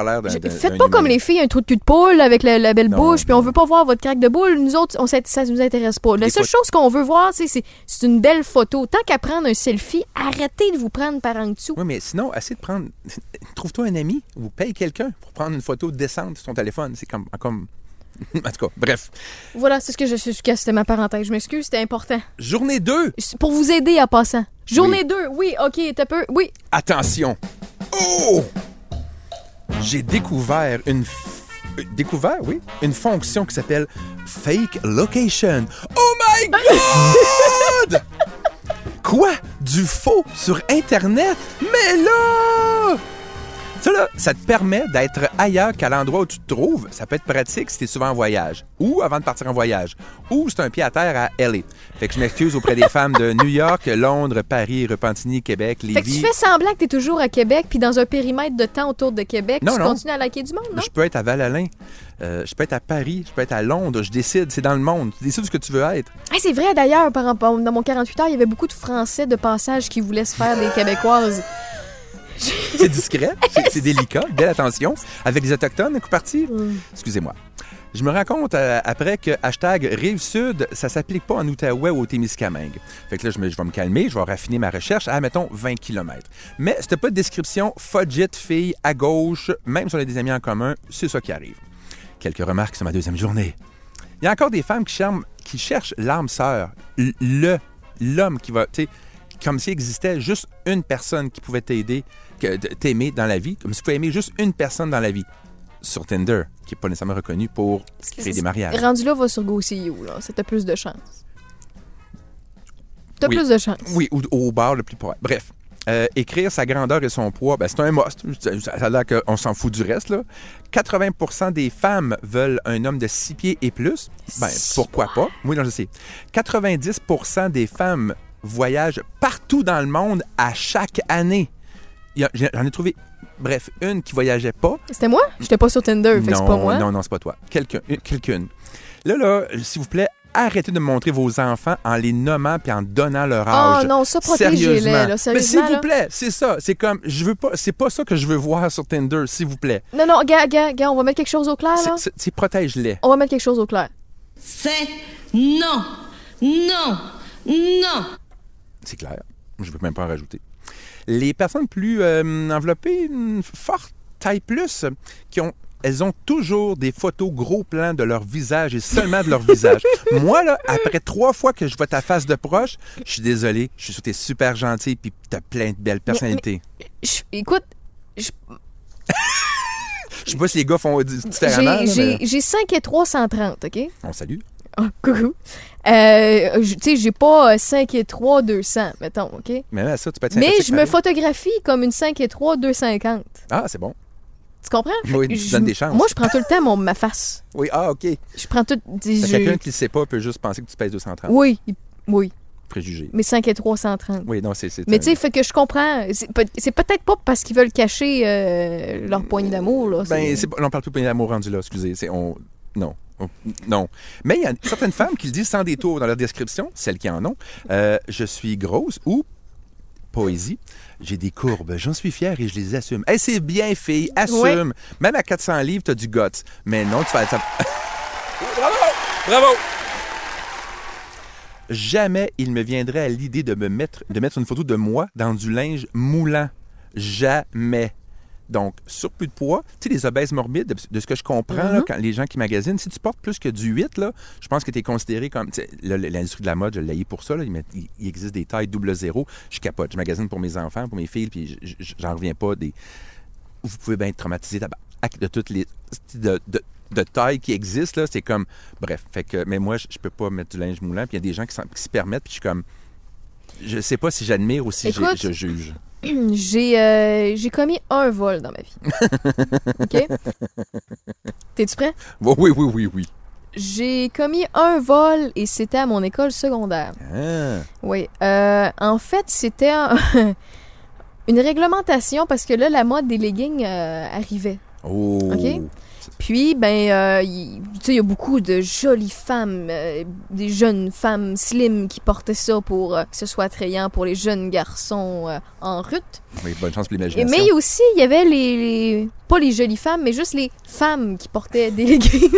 Faites pas comme les filles, un trou de cul de poule avec la, la belle Non, bouche, puis on veut pas voir votre craque de boule. Nous autres, on, ça nous intéresse pas. La Des seule fois- chose qu'on veut voir, c'est une belle photo. Tant qu'à prendre un selfie, arrêtez de vous prendre par en dessous. Oui, mais sinon, essaie de prendre. Trouve-toi un ami ou paye quelqu'un pour prendre une photo décente sur ton téléphone. C'est comme. comme... en tout cas, bref. Voilà, c'est ce que je suis. C'était ma parenthèse. Je m'excuse, c'était important. Journée 2. C'est Pour vous aider à passant. Journée 2, oui, ok, t'as peu. Oui. Attention. Oh! J'ai découvert une. euh, Découvert, oui, une fonction qui s'appelle Fake Location. Oh my God! Quoi? Du faux sur Internet? Mais là! Ça, là, ça te permet d'être ailleurs qu'à l'endroit où tu te trouves. Ça peut être pratique si tu es souvent en voyage ou avant de partir en voyage ou c'est un pied à terre à LA. Fait que je m'excuse auprès des femmes de New York, Londres, Paris, Repentigny, Québec, Fait que tu Lévis. fais semblant que t'es toujours à Québec, puis dans un périmètre de temps autour de Québec, Non, tu non. continues à liker du monde, non? Je peux être à Val-Alain, euh, je peux être à Paris, je peux être à Londres, je décide, c'est dans le monde. Tu décides ce que tu veux être. C'est vrai d'ailleurs, par dans mon 48 heures, il y avait beaucoup de Français de passage qui voulaient se faire des Québécoises. C'est discret, c'est- délicat, belle attention. Avec les Autochtones, coup parti. Excusez-moi. Je me rends compte euh, après que hashtag Rive-Sud, ça s'applique pas en Outaouais ou au Témiscamingue. Fait que là, je, vais me calmer, je vais raffiner ma recherche à, mettons, 20 km. Mais c'était pas de description fudget, fille, à gauche, même si on a des amis en commun, c'est ça qui arrive. Quelques remarques sur ma deuxième journée. Il y a encore des femmes qui cherchent, qui cherchent l'âme sœur, le, l'homme qui va, tu comme s'il existait juste une personne qui pouvait t'aider, t'aimer dans la vie, comme si tu pouvais aimer juste une personne dans la vie. Sur Tinder, qui n'est pas nécessairement reconnu pour créer des mariages. Rendu là, va sur GoCU, là. Ça t'a plus de chance. T'as Oui. plus de chance. Oui, ou au bar le plus proche. Bref. Euh, écrire sa grandeur et son poids, ben, c'est un must. Ça ça a l'air qu'on s'en fout du reste. Là. 80% des femmes veulent un homme de 6 pieds et plus. Ben, pourquoi pas? Oui, non, je sais. 90% des femmes voyagent partout dans le monde à chaque année. J'en ai trouvé, bref, une qui voyageait pas. C'était moi? J'étais pas sur Tinder, fait que c'est pas moi. Non, non, c'est pas toi. Quelqu'un, une- quelqu'une. Là, là, s'il vous plaît, arrêtez de me montrer vos enfants en les nommant puis en donnant leur âge. Oh non, ça, protégez-les, Sérieusement. Mais s'il vous plaît, c'est ça. C'est comme, je veux pas, c'est pas ça que je veux voir sur Tinder, s'il vous plaît. Non, non, gars, gars, gars, on va mettre quelque chose au clair, là. C'est- c'est- C'est protège-les. On va mettre quelque chose au clair. C'est non, non, non. C'est clair. Je veux même pas en rajouter. Les personnes plus euh, enveloppées, fortes, taille plus, qui ont elles ont toujours des photos gros plans de leur visage et seulement de leur visage. Moi, là, après trois fois que je vois ta face de proche, je suis désolé, je suis sûr que t'es super gentil puis t'as plein de belles personnalités. Je- écoute, je- Je sais pas si les gars font di- différemment, j'ai- j'ai mais j'ai 5 et 3, 130, OK? on salue. Ah, coucou. Euh, tu sais, j'ai pas euh, 5 et 3, 200, mettons, OK? Mais là, ça, tu peux être Mais je me photographie comme une 5 et 3, 250. Ah, c'est bon. Tu comprends? Oui, tu Je- donnes des chances. Moi, je prends tout le temps mon, ma face. Oui, ah, OK. Je prends tout. Je- Quelqu'un qui le sait pas peut juste penser que tu pèses 230. Oui, oui. Préjugé. Mais 5 et 3, 130. Oui, non, c'est... Mais un- tu sais, fait que je comprends. C'est peut- c'est peut-être pas parce qu'ils veulent cacher euh, leur poignée d'amour, là. Ben, c'est- on parle plus de d'amour rendu là, excusez. C'est, on, non. On- non. Mais il y a certaines femmes qui le disent sans détour dans leur description, celles qui en ont. Euh, je suis grosse ou poésie. J'ai des courbes, j'en suis fier et je les assume. Hey, c'est bien, fille, assume. Même à 400 livres, t'as du guts. Mais non, tu vas... ça- Bravo! Bravo! Jamais il me viendrait à l'idée de me mettre, de mettre une photo de moi dans du linge moulant. Jamais. Donc, surplus de poids, tu sais, les obèses morbides, de, ce que je comprends, là, quand les gens qui magasinent, si tu portes plus que du 8, là, je pense que tu es considéré comme. L'industrie de la mode, je l'ai pour ça. Là, il, existe des tailles double zéro. Je capote. Je magasine pour mes enfants, pour mes filles, puis je- je- j'en reviens pas des. Vous pouvez bien être traumatisé de toutes les. de, de, de tailles qui existent, là, c'est comme. Bref, fait que. Mais moi, je, je peux pas mettre du linge moulant, puis il y a des gens qui qui se permettent, puis je suis comme. Je sais pas si j'admire ou si je juge. J'ai euh, j'ai commis un vol dans ma vie. OK? T'es-tu prêt? Oui, oui, oui, oui, oui. J'ai commis un vol et c'était à mon école secondaire. Ah. Oui. Euh, en fait, c'était un- une réglementation parce que là, la mode des leggings euh, arrivait. Oh. OK? Puis, ben, euh, il- tu sais, il y a beaucoup de jolies femmes, euh, des jeunes femmes slim qui portaient ça pour euh, que ce soit attrayant pour les jeunes garçons euh, en route. Oui, bonne chance pour l'imagination. mais aussi, il y avait les, les- Pas les jolies femmes, mais juste les femmes qui portaient des leggings.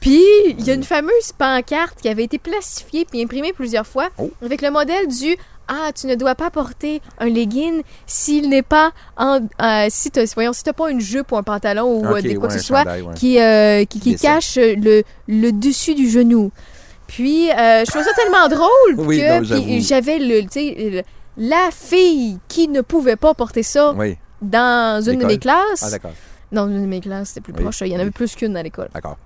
puis, il y a une fameuse pancarte qui avait été plastifiée puis imprimée plusieurs fois Oh. avec le modèle du Ah, tu ne dois pas porter un legging s'il n'est pas en. euh, si tu voyons, si t'as pas une jupe ou un pantalon ou euh, des quoi ouais, que ce soit chandail, ouais. qui, euh, qui, qui cache le, le dessus du genou. Puis, euh, je trouvais ça tellement drôle Oui, que j'avais le, la fille qui ne pouvait pas porter ça Oui. dans une de mes classes. Ah, d'accord. dans une de mes classes, c'était plus Oui. proche. Il y en avait plus qu'une à l'école. D'accord.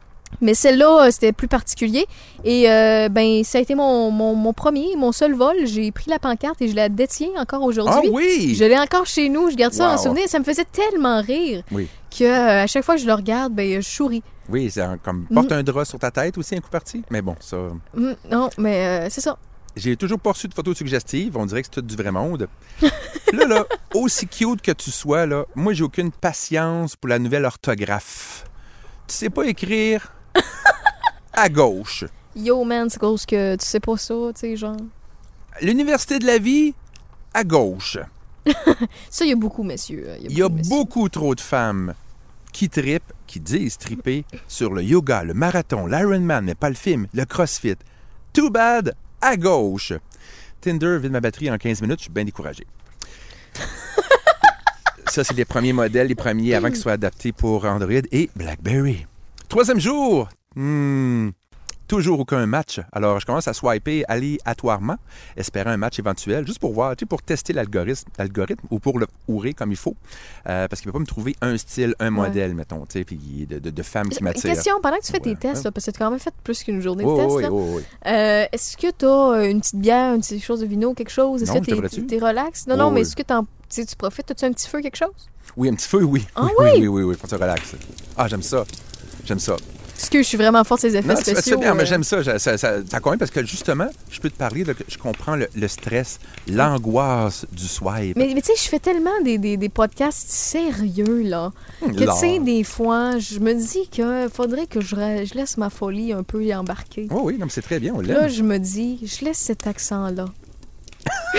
Mais celle-là, euh, c'était plus particulier. Et euh, ben, ça a été mon, mon, mon premier, mon seul vol. J'ai pris la pancarte et je la détiens encore Ah aujourd'hui. oui! Je l'ai encore chez nous, je garde ça en souvenir. Ça me faisait tellement rire Oui. que euh, à chaque fois que je le regarde, ben, je souris. Oui, c'est comme porte un drap sur ta tête aussi, un coup parti? Mais bon, ça. Hum, non, mais euh, c'est ça. J'ai toujours pas reçu de photos suggestives. On dirait que c'est tout du vrai monde. là, là, aussi cute que tu sois, là, moi, j'ai aucune patience pour la nouvelle orthographe. Tu sais pas écrire? à gauche. Yo, man, c'est cause que tu sais pas ça, tu sais, genre. L'université de la vie, à gauche. Ça, il y a beaucoup, messieurs. euh, Il y a beaucoup trop de femmes qui tripent, qui disent triper sur le yoga, le marathon, l'Ironman, mais pas le film, le CrossFit. Too bad, à gauche. Tinder vide ma batterie en 15 minutes, je suis bien découragé. Ça, c'est les premiers modèles, les premiers avant qu'ils soient adaptés pour Android et BlackBerry. Troisième jour, hmm, toujours aucun match. Alors, je commence à swiper aléatoirement, espérant un match éventuel, juste pour voir, tu sais, pour tester l'algorithme, l'algorithme ou pour le ourrer comme il faut. Euh, parce qu'il ne peut pas me trouver un style, un modèle, mettons, tu sais, puis de, de, de femmes qui Une m'attirent. question, pendant que tu fais tes tests, là, parce que tu as quand même fait plus qu'une journée Oh, de tests, oui, oui, euh, est-ce que tu as une petite bière, une petite chose de vino, quelque chose? Est-ce Non, que t'es, t'es relax? Non, Oh, non, mais est-ce que t'en- tu sais, tu profites? As-tu un petit feu, quelque chose? Oui, un petit feu, oui. Ah oui, oui? oui, oui, oui, pour te relax. Ah, j'aime ça. J'aime ça. Que je suis vraiment forte ces effets Non, spéciaux? bien, mais euh, j'aime ça. Ça, ça, ça, ça convainc parce que justement, je peux te parler, que je comprends le, le stress, l'angoisse du swipe. Mais, mais tu sais, je fais tellement des, des, des podcasts sérieux, là, que tu sais, des fois, je me dis que faudrait que je, laisse ma folie un peu y embarquer. Oh oui, non, mais c'est très bien, on Là, je me dis, je laisse cet accent-là.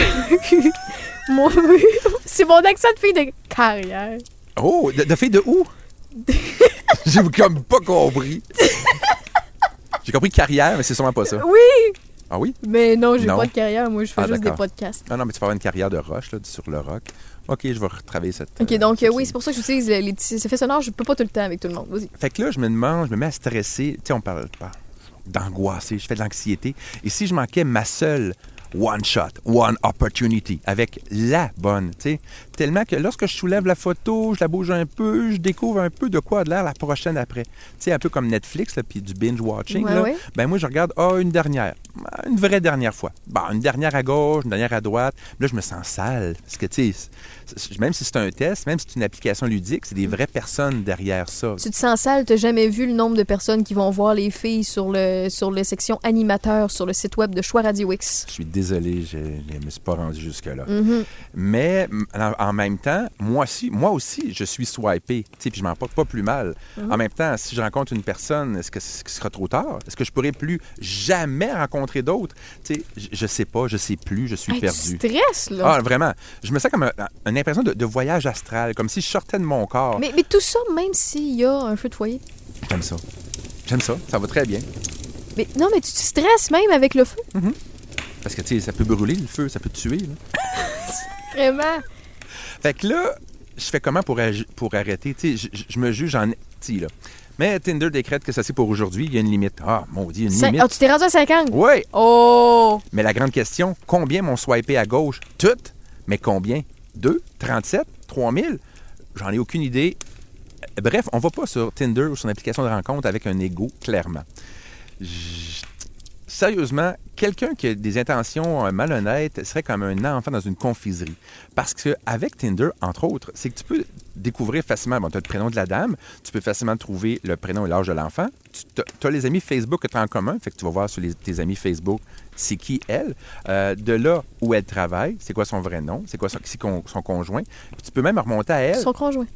Mon- C'est mon accent de fille de carrière. Oh, de, de fille de où? J'ai comme pas compris. J'ai compris carrière, mais c'est sûrement pas ça. Oui! Ah oui? Mais non, j'ai Non? pas de carrière, moi, je fais Ah, juste des d'accord. podcasts. Ah non, mais tu peux avoir une carrière de roche là, sur le rock. OK, je vais retravailler cette. Ok, euh, donc euh, cette oui, c'est pour ça que j'utilise les, les petits effets sonores. Je peux pas tout le temps avec tout le monde. Vas-y. Fait que là, je me demande, je me mets à stresser. Tu sais, on parle pas d'angoisser, je fais de l'anxiété. Et si je manquais ma seule one shot, one opportunity, avec la bonne, tu sais, tellement que lorsque je soulève la photo, je la bouge un peu, je découvre un peu de quoi a de l'air la prochaine après. Tu sais, un peu comme Netflix, là, puis du binge-watching. Ouais, là. ouais. Ben moi, je regarde, ah, une dernière. Ah, Une vraie dernière fois. Bon, une dernière à gauche, une dernière à droite. Là, je me sens sale. Parce que, tu sais, même si c'est un test, même si c'est une application ludique, c'est des vraies personnes derrière ça. Tu te sens sale, t'as jamais vu le nombre de personnes qui vont voir les filles sur le sur la section animateur sur le site web de Choix Radio X? Je suis désolé, je ne me suis pas rendu jusque-là. Mhm. Mais m- en, en même temps, moi aussi, moi aussi, je suis swipé. Tu sais, Puis je m'en porte pas plus mal. Mhm. En même temps, si je rencontre une personne, est-ce que ce sera trop tard? Est-ce que je pourrai plus jamais rencontrer d'autres? Tu sais, je, sais pas, je sais plus, je suis Hey, perdu. Tu stresses, là. Ah, vraiment. Je me sens comme un- une impression de, de voyage astral, comme si je sortais de mon corps. mais, mais tout ça, même s'il y a un feu de foyer. J'aime ça. J'aime ça. Ça va très bien. Mais non, mais tu te stresses même avec le feu. Parce que, tu sais, ça peut brûler le feu, ça peut tuer. là. Vraiment. Fait que là, je fais comment pour, pour arrêter? Tu sais, je, me juge en... petit, là. Mais Tinder décrète que ça c'est pour aujourd'hui. Il y a une limite. Ah, maudit, une Cin- limite. Ah, tu t'es rendu à 50? Oui, Oh! mais la grande question, combien m'ont swipé à gauche? Toutes? Mais combien? 2? 37? 3000? J'en ai aucune idée. Bref, on va pas sur Tinder ou sur une application de rencontre avec un ego, clairement. J- Sérieusement, quelqu'un qui a des intentions euh, malhonnêtes serait comme un enfant dans une confiserie. Parce qu'avec Tinder, entre autres, c'est que tu peux découvrir facilement, bon, tu as le prénom de la dame, tu peux facilement trouver le prénom et l'âge de l'enfant. Tu as les amis Facebook que tu as en commun, fait que tu vas voir sur les- tes amis Facebook c'est qui elle, Euh, de là où elle travaille, c'est quoi son vrai nom, c'est quoi son, c'est con- son conjoint. Puis tu peux même remonter à elle, Son conjoint.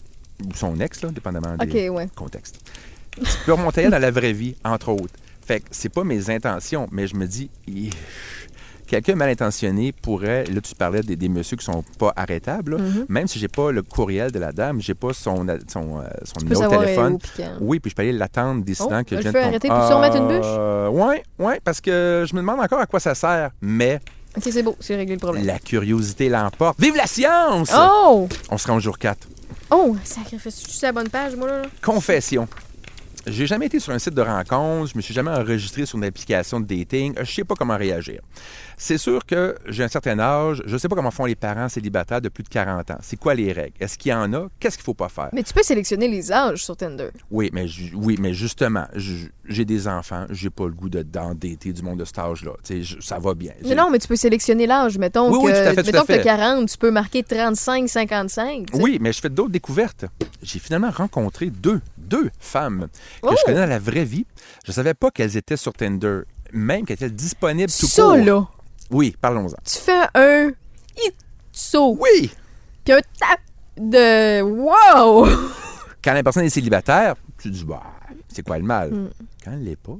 ou son ex, là, dépendamment ouais. contextes. Tu peux remonter à elle dans la vraie vie, entre autres. Fait que c'est pas mes intentions, mais je me dis, quelqu'un mal intentionné pourrait, là tu parlais des, des messieurs qui sont pas arrêtables, là. Mhm. même si j'ai pas le courriel de la dame, j'ai pas son, son, euh, son Tu peux numéro de euh, téléphone. Oui, puis je peux aller l'attendre décidant Oh, que le je viens de arrêté. tomber- Peux-tu remettre une bûche? Euh, ouais, ouais, parce que je me demande encore à quoi ça sert, mais Ok, c'est beau, c'est réglé le problème. la curiosité l'emporte. Vive la science! Oh! On se rend au jour 4. Oh, sacrifice. Je suis sur la bonne page, moi, là? Confession. J'ai jamais été sur un site de rencontre, je me suis jamais enregistré sur une application de dating, je sais pas comment réagir. C'est sûr que j'ai un certain âge, je sais pas comment font les parents célibataires de plus de 40 ans. C'est quoi les règles? Est-ce qu'il y en a? Qu'est-ce qu'il faut pas faire? Mais tu peux sélectionner les âges sur Tinder. Oui, mais, oui, mais justement, ju- j'ai des enfants, j'ai pas le goût de d'endetter du monde de cet sais, je- Ça va bien. Mais non, mais tu peux sélectionner l'âge. Mettons Oui, oui, que, tout à fait, tout mettons à que t'as fait. 40, tu peux marquer 35, 55. tu sais. Oui, mais je fais d'autres découvertes. J'ai finalement rencontré deux, deux femmes que Oh! je connais dans la vraie vie. Je savais pas qu'elles étaient sur Tinder, même qu'elles étaient disponibles tout Ça, court. là, Oui, parlons-en. tu fais un saut, Oui! puis un tap de wow! Quand la personne est célibataire, tu dis, bah, c'est quoi le mal? Mm. Quand elle l'est pas.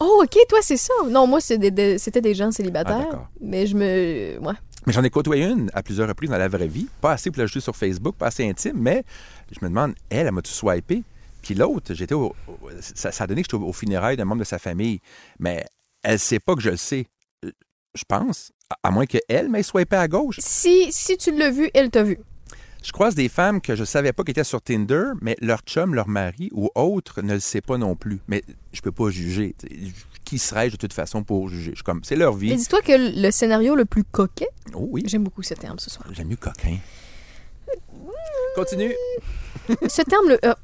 Oh, OK, toi, c'est ça. Non, moi, c'est des- des- c'était des gens Ah, célibataires. d'accord. mais je me. Ouais. Mais j'en ai côtoyé une à plusieurs reprises dans la vraie vie. Pas assez pour l'ajouter sur Facebook, pas assez intime, mais je me demande, elle, elle m'a-tu swipé? Puis l'autre, j'étais au, au- ça, ça a donné que j'étais au, au funérailles d'un membre de sa famille. Mais elle sait pas que je le sais. Euh, Je pense. À, à moins qu'elle m'ait swipé à gauche. Si, si tu l'as vu, elle t'a vu. Je croise des femmes que je savais pas qu'elles étaient sur Tinder, mais leur chum, leur mari ou autre ne le sait pas non plus. Mais je peux pas juger. Qui serais-je de toute façon pour juger? Je suis comme, c'est leur Mais vie. dis-toi que le scénario le plus coquet, Oh oui, j'aime beaucoup ce terme ce soir. j'aime mieux coquin. Continue. ce terme, le, euh,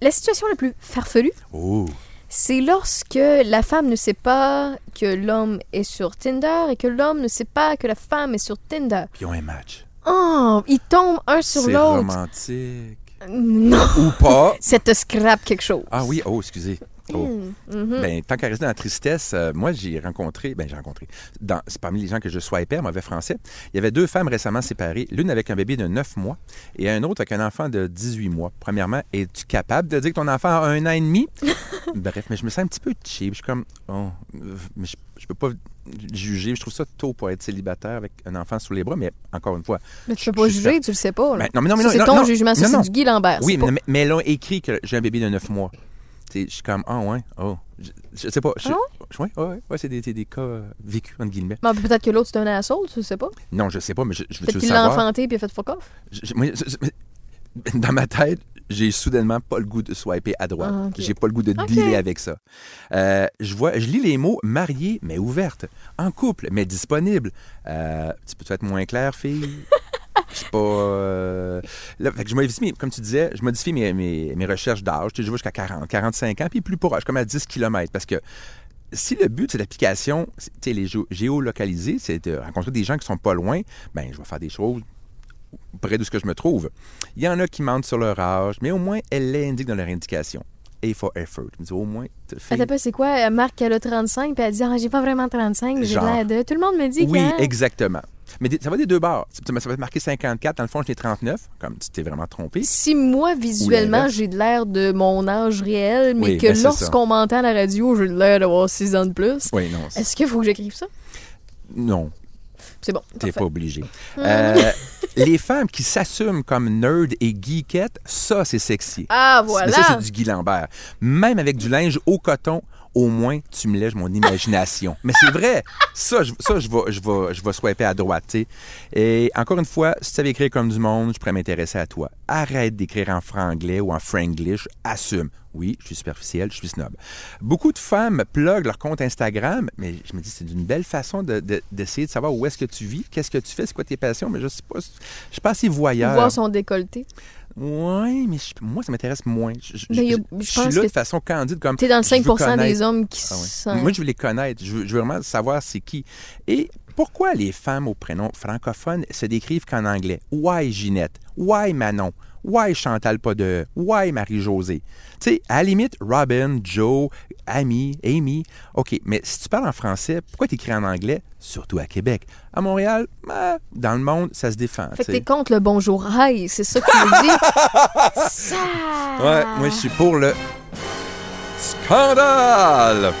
la situation la plus farfelue, Oh. c'est lorsque la femme ne sait pas que l'homme est sur Tinder et que l'homme ne sait pas que la femme est sur Tinder. Puis ils ont un match. Oh, ils tombent un sur C'est l'autre. romantique. Non, Ou pas. ça te scrape quelque chose. Ah oui, oh, excusez. Oh. Mhm. Ben, tant qu'à rester dans la tristesse, euh, moi, j'ai rencontré, ben, j'ai rencontré, dans, c'est parmi les gens que je swipais, mauvais français, il y avait deux femmes récemment séparées, l'une avec un bébé de 9 mois et un autre avec un enfant de 18 mois. Premièrement, es-tu capable de dire que ton enfant a un an et demi? Bref, mais je me sens un petit peu cheap. Je suis comme, oh, mais je, je peux pas juger. Je trouve ça tôt pour être célibataire avec un enfant sous les bras, mais encore une fois. Mais tu peux pas juger, tu le sais pas. là. Ben, non, mais non, mais non, c'est ton non, jugement, c'est du Guy Lambert. Oui, pas- mais, mais elles ont écrit que j'ai un bébé de 9 mois. Tu je suis comme, ah ouais, oh. Je, je sais pas. Je, Ah ouais, ouais, ouais, ouais, c'est des, des cas euh, vécus, entre guillemets. Bon, peut-être que l'autre c'est un asshole, tu sais pas. Non, je sais pas, mais je, je veux Peut-être le savoir? enfanté puis il a fait fuck off? Je- moi, dans ma tête, j'ai soudainement pas le goût de swiper à droite. Ah, ok. J'ai pas le goût de Ok. dealer avec ça. Euh, je vois, je lis les mots mariée mais ouverte, en couple mais disponible. Euh, tu peux être moins clair, fille? C'est pas. euh, Là, fait que je modifie, mes- comme tu disais, je modifie mes, mes, mes recherches d'âge. Je vais jusqu'à 40, 45 ans, puis plus proche, comme à 10 km. Parce que si le but de cette application, c'est, tu sais, les géo- géolocalisés, c'est de rencontrer des gens qui sont pas loin, ben je vais faire des choses près de ce que je me trouve. Il y en a qui mentent sur leur âge, mais au moins, elles l'indiquent dans leur indication. A for effort. Je me dis, au moins, Attends c'est quoi? Elle marque qu'elle a 35 puis elle dit Ah, j'ai pas vraiment 35, j'ai l'air de. Tout le monde me dit Oui, que. exactement. Mais ça va des deux bords. Ça va être marqué 54. Dans le fond, j'étais 39, comme tu t'es vraiment trompé. Si moi, visuellement, j'ai de l'air de mon âge réel, mais Oui, que ben, lorsqu'on m'entend à la radio, j'ai de l'air d'avoir 6 ans de plus, Oui, non. est-ce qu'il faut que j'écrive ça? Non, C'est bon. t'es pas obligé. Euh, les femmes qui s'assument comme nerd et geekette, ça, c'est sexy. Ah, Mais voilà! ça, c'est du Guy Lambert. Même avec du linge au coton, au moins, tu me lèges mon imagination. Mais c'est vrai. Ça, je, ça, je vais, je je swiper à droite. Et encore une fois, si tu savais écrire comme du monde, je pourrais m'intéresser à toi. Arrête d'écrire en franglais ou en franglish. Assume. Oui, je suis superficiel, je suis snob. Beaucoup de femmes pluguent leur compte Instagram, mais je me dis, c'est une belle façon de- de- d'essayer de, savoir où est-ce que tu vis, qu'est-ce que tu fais, c'est quoi tes passions, mais je sais pas, je suis pas assez voyeur. Voir son décolleté. Oui, mais je- moi, ça m'intéresse moins. Je, je- je- suis là que de façon candide, comme. T'es dans le je veux 5% des hommes qui Ah sont. Moi, je veux les connaître. Je veux, je veux vraiment savoir c'est qui. Et pourquoi les femmes au prénom francophone se décrivent qu'en anglais? Why Ginette? Why Manon? Why Chantal pas de Why Marie-Josée? Tu sais, à la limite, Robin, Joe, Amy, Amy. OK, mais si tu parles en français, pourquoi t'écris en anglais? Surtout à Québec? À Montréal, ben, dans le monde, ça se défend. Fait que t'es contre le bonjour hi, c'est ça que tu me dis? ça! Ouais, moi je suis pour le scandale.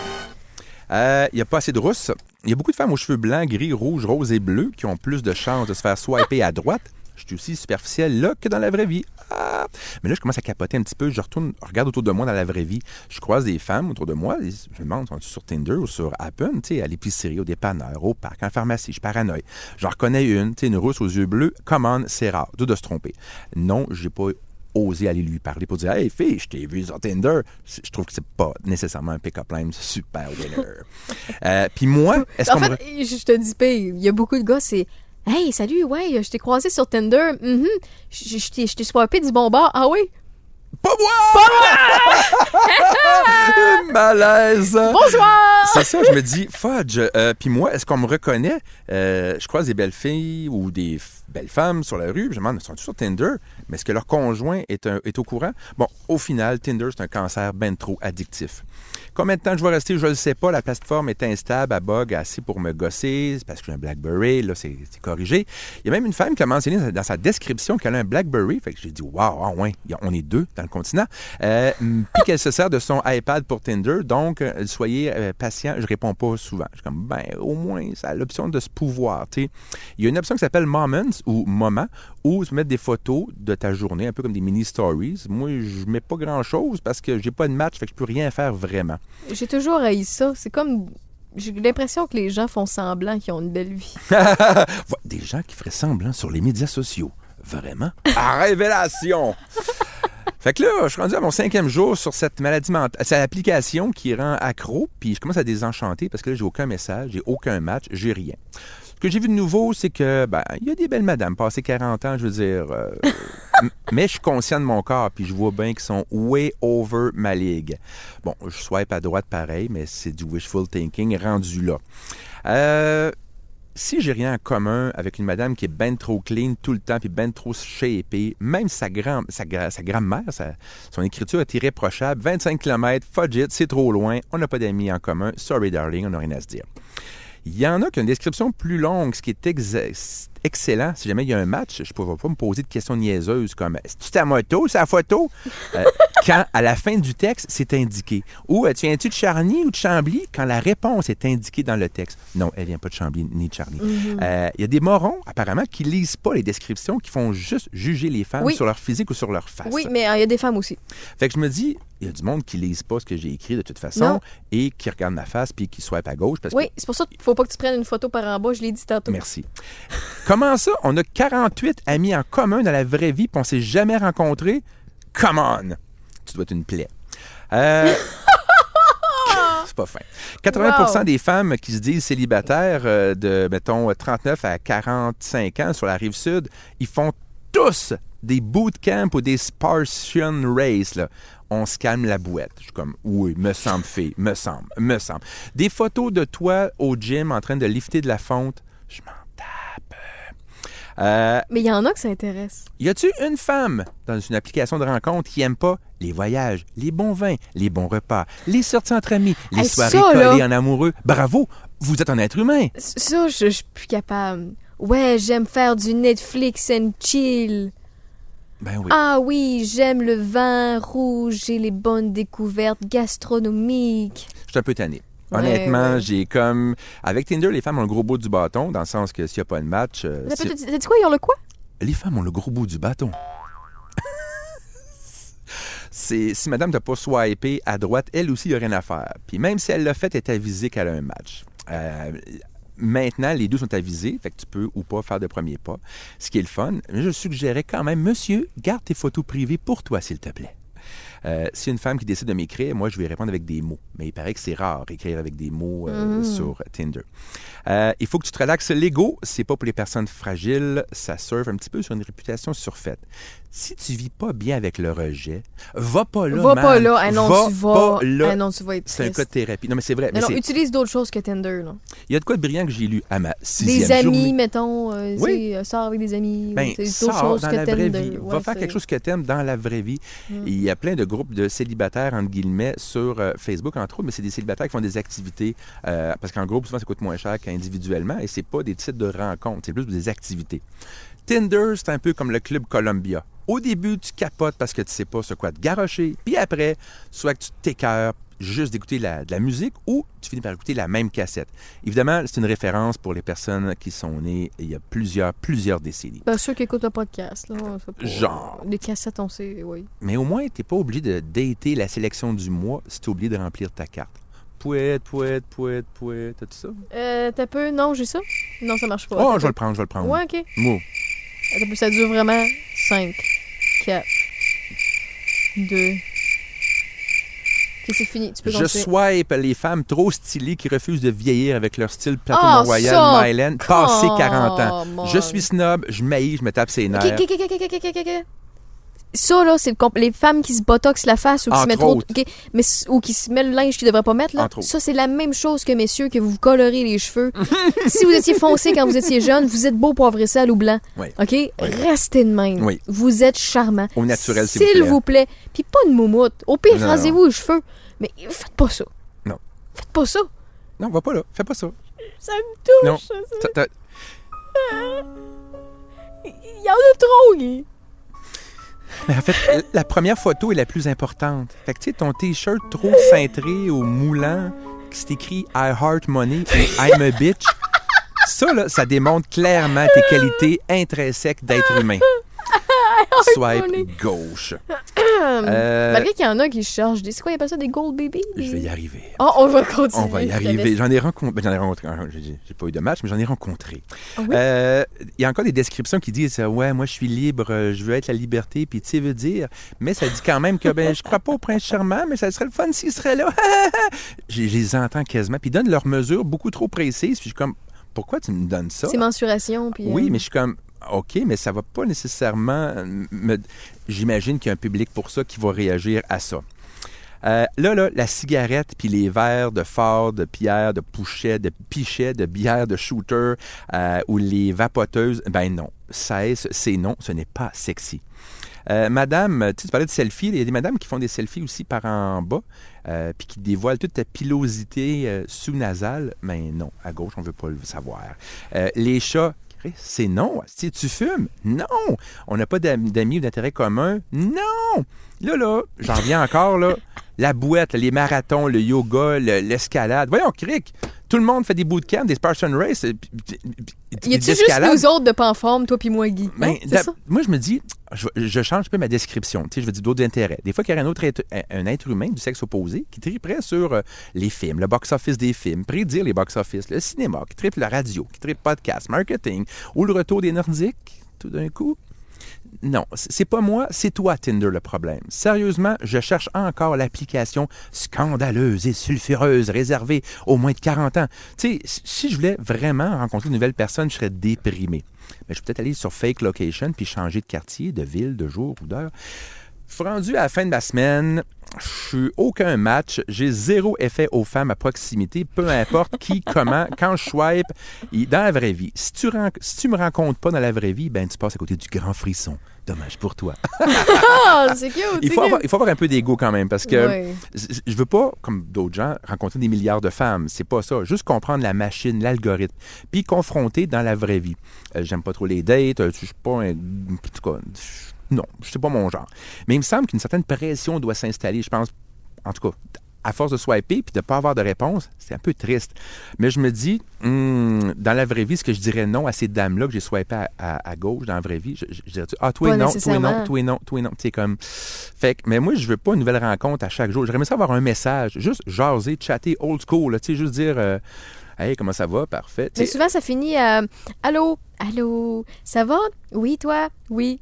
Il n'y a pas assez de rousses. Il y a beaucoup de femmes aux cheveux blancs, gris, rouges, roses et bleus qui ont plus de chances de se faire swiper à droite. Je suis aussi superficiel là que dans la vraie vie. Ah! Mais là, je commence à capoter un petit peu. Je retourne, regarde autour de moi dans la vraie vie. Je croise des femmes autour de moi. Je me demande, sont-elles sur Tinder ou sur Appen, à l'épicerie, au dépanneur, au parc, en pharmacie. Je paranoïe. J'en reconnais une, une rousse aux yeux bleus. Commande, c'est rare. D'où de se tromper. Non, j'ai pas oser aller lui parler pour dire Hey, fille, je t'ai vu sur Tinder. Je trouve que c'est pas nécessairement un pick-up line super winner. Euh, Puis moi, est-ce En me fait, je te dis pas, il y a beaucoup de gars, c'est Hey, salut, ouais, je t'ai croisé sur Tinder. Mhm. Je je t'ai je t'ai swipé du bon bord. Ah oui? Pas moi! Malaise! Bonsoir! C'est ça, je me dis, fudge. Euh, Puis moi, est-ce qu'on me reconnaît? Euh, je croise des belles filles ou des belles femmes sur la rue. Je me demande, sont sur Tinder? Mais est-ce que leur conjoint est, au courant? Bon, au final, Tinder, c'est un cancer ben trop addictif. Combien de temps je vais rester, je ne le sais pas. La plateforme est instable, à bug, assez pour me gosser. Parce que j'ai un BlackBerry. Là, c'est corrigé. Il y a même une femme qui a mentionné dans sa description qu'elle a un BlackBerry. Fait que j'ai dit, waouh, ouais, on est deux dans le continent. Euh, Puis qu'elle se sert de son iPad pour Tinder. Donc, soyez euh, patient. Je réponds pas souvent. Je suis comme, ben, au moins, ça a l'option de se pouvoir. tu sais. Il y a une option qui s'appelle Moments ou Moment où tu mettre des photos de ta journée, un peu comme des mini stories. Moi, je mets pas grand chose parce que j'ai pas de match, fait que je peux rien faire vraiment. J'ai toujours haï ça. C'est comme. J'ai l'impression que les gens font semblant qu'ils ont une belle vie. Des gens qui feraient semblant sur les médias sociaux. Vraiment? Révélation! Fait que là, je suis rendu à mon cinquième jour sur cette maladie mentale. C'est l'application qui rend accro, puis je commence à désenchanter parce que là, j'ai aucun message, j'ai aucun match, j'ai rien. Ce que j'ai vu de nouveau, c'est que, ben, il y a des belles madames, passées 40 ans, je veux dire. euh, mais je suis conscient de mon corps, puis je vois bien qu'ils sont way over ma ligue. Bon, je swipe à droite pareil, mais c'est du wishful thinking rendu là. Euh, si j'ai rien en commun avec une madame qui est ben trop clean tout le temps puis ben trop shapée, même sa, grand, sa, sa sa- son écriture est irréprochable, 25 km, fudge c'est trop loin, on n'a pas d'amis en commun, sorry darling, on n'a rien à se dire. Il y en a qui ont une description plus longue, ce qui est ex- excellent. Si jamais il y a un match, je ne pourrais pas me poser de questions niaiseuses comme Est-ce ta moto, la photo? Euh, Quand à la fin du texte, c'est indiqué. Ou euh, Tu viens-tu de Charny ou de Chambly? Quand la réponse est indiquée dans le texte. Non, elle vient pas de Chambly ni de Charny. Euh, Il y a des morons, apparemment, qui lisent pas les descriptions, qui font juste juger les femmes Oui. sur leur physique ou sur leur face. Oui, mais euh, il y a des femmes aussi. Fait que je me dis, il y a du monde qui lise pas ce que j'ai écrit de toute façon Non. et qui regarde ma face puis qui swipe à gauche parce que Oui, c'est pour ça qu'il faut pas que tu prennes une photo par en bas, je l'ai dit tantôt. Merci. Comment ça? On a 48 amis en commun dans la vraie vie, puis on s'est jamais rencontrés? Come on! Tu dois être une plaie. Euh, C'est pas fin. 80 Wow. des femmes qui se disent célibataires euh, de, mettons, 39 à 45 ans sur la rive sud, ils font tous des bootcamps ou des Spartian Race. Là. On se calme la bouette. Je suis comme, oui, me semble fait, me semble, me semble. Des photos de toi au gym en train de lifter de la fonte, je m'en. Euh, Mais il y en a que ça intéresse. y a-tu une femme dans une application de rencontre qui aime pas les voyages, les bons vins, les bons repas, les sorties entre amis, les Hey, soirées ça, là. collées en amoureux? Bravo! Vous êtes un être humain! Ça, je, je suis plus capable. Ouais, j'aime faire du Netflix and chill. Ben oui. Ah oui, j'aime le vin rouge et les bonnes découvertes gastronomiques. Je suis un peu tanné. Honnêtement, ouais. j'ai comme. Avec Tinder, les femmes ont le gros bout du bâton, dans le sens que s'il n'y a pas de match. euh, T'as si- dit quoi, ils ont le quoi? Les femmes ont le gros bout du bâton. C'est si madame t'a pas swipé à droite, elle aussi, il n'y a rien à faire. Puis même si elle l'a fait, elle est avisée qu'elle a un match. Euh, maintenant, les deux sont avisés, fait que tu peux ou pas faire de premier pas, ce qui est le fun. Mais je suggérais quand même, monsieur, garde tes photos privées pour toi, s'il te plaît. Euh, si une femme qui décide de m'écrire, moi, je vais répondre avec des mots. Mais il paraît que c'est rare écrire avec des mots euh, sur Tinder. Euh, il faut que tu te relaxes. L'ego, c'est pas pour les personnes fragiles. Ça surfe un petit peu sur une réputation surfaite. Si tu vis pas bien avec le rejet, va pas là. va man. pas là. Ah non, Va tu vas. pas là. Ah non, tu vas être c'est un cas de thérapie. Non, mais c'est vrai. Mais non, utilise d'autres choses que Tinder. Là. Il y a de quoi de brillant que j'ai lu à ma sixième Des amis, journée. mettons. Euh, Oui. euh, sors avec des amis. Ben, d'autres choses dans que la vraie Tinder. vie. Va faire quelque chose que tu aimes dans la vraie vie. Il y a plein de groupes de célibataires, entre guillemets, sur euh, Facebook, entre autres, mais c'est des célibataires qui font des activités. euh, parce qu'en groupe, souvent, ça coûte moins cher qu'individuellement. Et c'est pas des titres de rencontres, c'est plus des activités. Tinder, c'est un peu comme le Club Columbia. Au début, tu capotes parce que tu sais pas sur quoi te garrocher. Puis après, soit que tu t'écœures juste d'écouter la- de la musique ou tu finis par écouter la même cassette. Évidemment, c'est une référence pour les personnes qui sont nées il y a plusieurs, plusieurs décennies. Ben, ceux qui écoutent le podcast. Là, Genre. Les cassettes, on sait, oui. Mais au moins, tu n'es pas obligé de dater la sélection du mois si tu oublié de remplir ta carte. Pouette, pouette, pouette, pouette, t'as tout ça? Euh, t'as peu? Non, j'ai ça? Non, ça marche pas. Oh, je vais le prendre, je vais le prendre. Ouais, ok. Peu, Ça dure vraiment 5, 4, deux. Ok, c'est fini. Tu peux Je continuer. swipe les femmes trop stylées qui refusent de vieillir avec leur style plateau Ah, Mont-Royal, ça, Myland, passé 40 ans. come on. Je suis snob, je maillis, je me tape ses nerfs. Ok, ok, ok, ok, ok, ok, ok, ok. Ça, là, c'est le les femmes qui se botoxent la face ou qui se mettent trop. mais, ou qui se mettent le linge qu'ils devraient pas mettre, là. Ça, c'est la même chose que messieurs, que vous vous colorez les cheveux. si vous étiez foncé quand vous étiez jeune, vous êtes beau poivré sel ou blanc. Oui. OK? Restez de même. Oui. Vous êtes charmant. Au naturel, s'il vous S'il plaît. vous plaît. Puis pas de moumoute. Au pire, rasez-vous les cheveux. Mais faites pas ça. Non. Faites pas ça. Non, va pas là, fais pas ça. Ça me touche. Non. Il y en a trop, Guy. Mais en fait, la première photo est la plus importante. Fait que tu sais, ton t-shirt trop cintré ou moulant, qui s'est écrit I heart money ou I'm a bitch, ça, là, ça démontre clairement tes qualités intrinsèques d'être humain. Swipe gauche. Euh, Malgré qu'il y en a qui cherchent des. C'est quoi, il appelle ça des gold baby? je vais y arriver. Oh, on va continuer. On va y arriver. laisse. J'en ai rencontré. ben, j'en ai rencontré. J'ai pas eu de match, mais j'en ai rencontré. Ah oui? Euh, Il y a encore des descriptions qui disent euh, Ouais, moi, je suis libre, je veux être la liberté, puis tu sais, veut dire. Mais ça dit quand même que, ben, je crois pas au prince charmant, mais ça serait le fun s'il serait là. je, je les entends quasiment. Puis ils donnent leurs mesures beaucoup trop précises, puis je suis comme Pourquoi tu me donnes ça? C'est mensuration. Puis, Oui, euh, mais je suis comme, OK, mais ça va pas nécessairement me... J'imagine qu'il y a un public pour ça qui va réagir à ça. Euh, là, là, la cigarette puis les verres de fort, de pierre, de pouchet, de pichet, de bière, de shooter euh, ou les vapoteuses, ben non. Cesse, c'est non, ce n'est pas sexy. Euh, madame, tu parlais de selfie, il y a des madames qui font des selfies aussi par en bas, euh, puis qui dévoilent toute ta pilosité euh, sous-nasale. Mais non, à gauche, on veut pas le savoir. Euh, les chats, c'est non. Si tu fumes, non. On n'a pas d'am- d'amis ou d'intérêts communs, non. Là, là, j'en reviens encore, là. La bouette, les marathons, le yoga, le- l'escalade. Voyons, cric, tout le monde fait des bootcamps, des Spartan Race, puis- puis- puis- Y a-tu juste nous autres de pas en forme, toi puis moi, Guy? Ben, Hein? Moi, je me dis, je, je change un peu ma description. Tu sais, je veux dire d'autres intérêts. Des fois, qu'il y aurait un autre être, un être humain du sexe opposé qui triperait sur euh, les films, le box-office des films, prédire les box-office, le cinéma, qui tripe la radio, qui tripe podcast, marketing, ou le retour des Nordiques, tout d'un coup. Non, c'est pas moi, c'est toi, Tinder, le problème. Sérieusement, je cherche encore l'application scandaleuse et sulfureuse réservée aux moins de 40 ans. Tu sais, si je voulais vraiment rencontrer une nouvelle personne, je serais déprimé. Mais je peux peut-être aller sur Fake Location puis changer de quartier, de ville, de jour ou d'heure. Je suis rendu à la fin de ma semaine. Je suis aucun match. J'ai zéro effet aux femmes à proximité, peu importe qui, comment, quand je swipe. Dans la vraie vie, si tu, si tu me rencontres pas dans la vraie vie, ben tu passes à côté du grand frisson. Dommage pour toi. Ah, c'est cute! Il faut, cute. avoir, il faut avoir un peu d'ego quand même parce que je je veux pas, comme d'autres gens, rencontrer des milliards de femmes. C'est pas ça. Juste comprendre la machine, l'algorithme, puis confronter dans la vraie vie. Euh, J'aime pas trop les dates. euh, Je suis pas un. En tout cas, non, c'est pas mon genre. Mais il me semble qu'une certaine pression doit s'installer. Je pense, en tout cas, à force de swiper puis de pas avoir de réponse, c'est un peu triste. Mais je me dis, hmm, dans la vraie vie, ce que je dirais non à ces dames-là que j'ai swipé à, à- à gauche dans la vraie vie, je, dirais ah toi non, toi non, toi non, toi non, sais comme. Fait que, mais moi je veux pas une nouvelle rencontre à chaque jour. J'aimerais ça avoir un message, juste jaser, chatter old school, là, tu sais, juste dire, euh, hey comment ça va, parfait. Mais souvent, ça finit à Allô? Allô? Ça va? Oui, toi? Oui.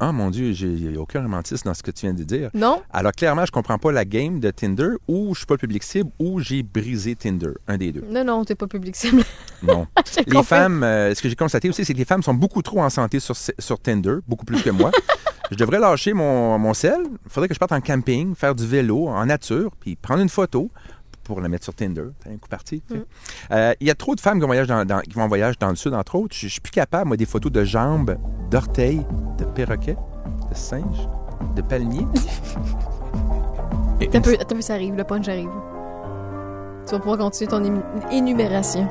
Ah mon Dieu, j'ai aucun romantisme dans ce que tu viens de dire. Non? Alors clairement, je comprends pas la game de Tinder ou je suis pas le public cible ou j'ai brisé Tinder, un des deux. Non, non, t'es pas public cible. Non. Les compris. femmes, euh, ce que j'ai constaté aussi, c'est que les femmes sont beaucoup trop en santé sur, sur Tinder, beaucoup plus que moi. je devrais lâcher mon, mon sel. Il faudrait que je parte en camping, faire du vélo, en nature, puis prendre une photo pour la mettre sur Tinder. C'est un coup parti. sais. Euh, Il y a trop de femmes qui vont, voyager dans, dans- qui vont en voyage dans le sud, entre autres. Je suis plus capable, moi, des photos de jambes, d'orteils, de perroquets, de singes, de palmiers. T'as une peu, t'as peu, ça arrive, le punch arrive. Tu vas pouvoir continuer ton énumération.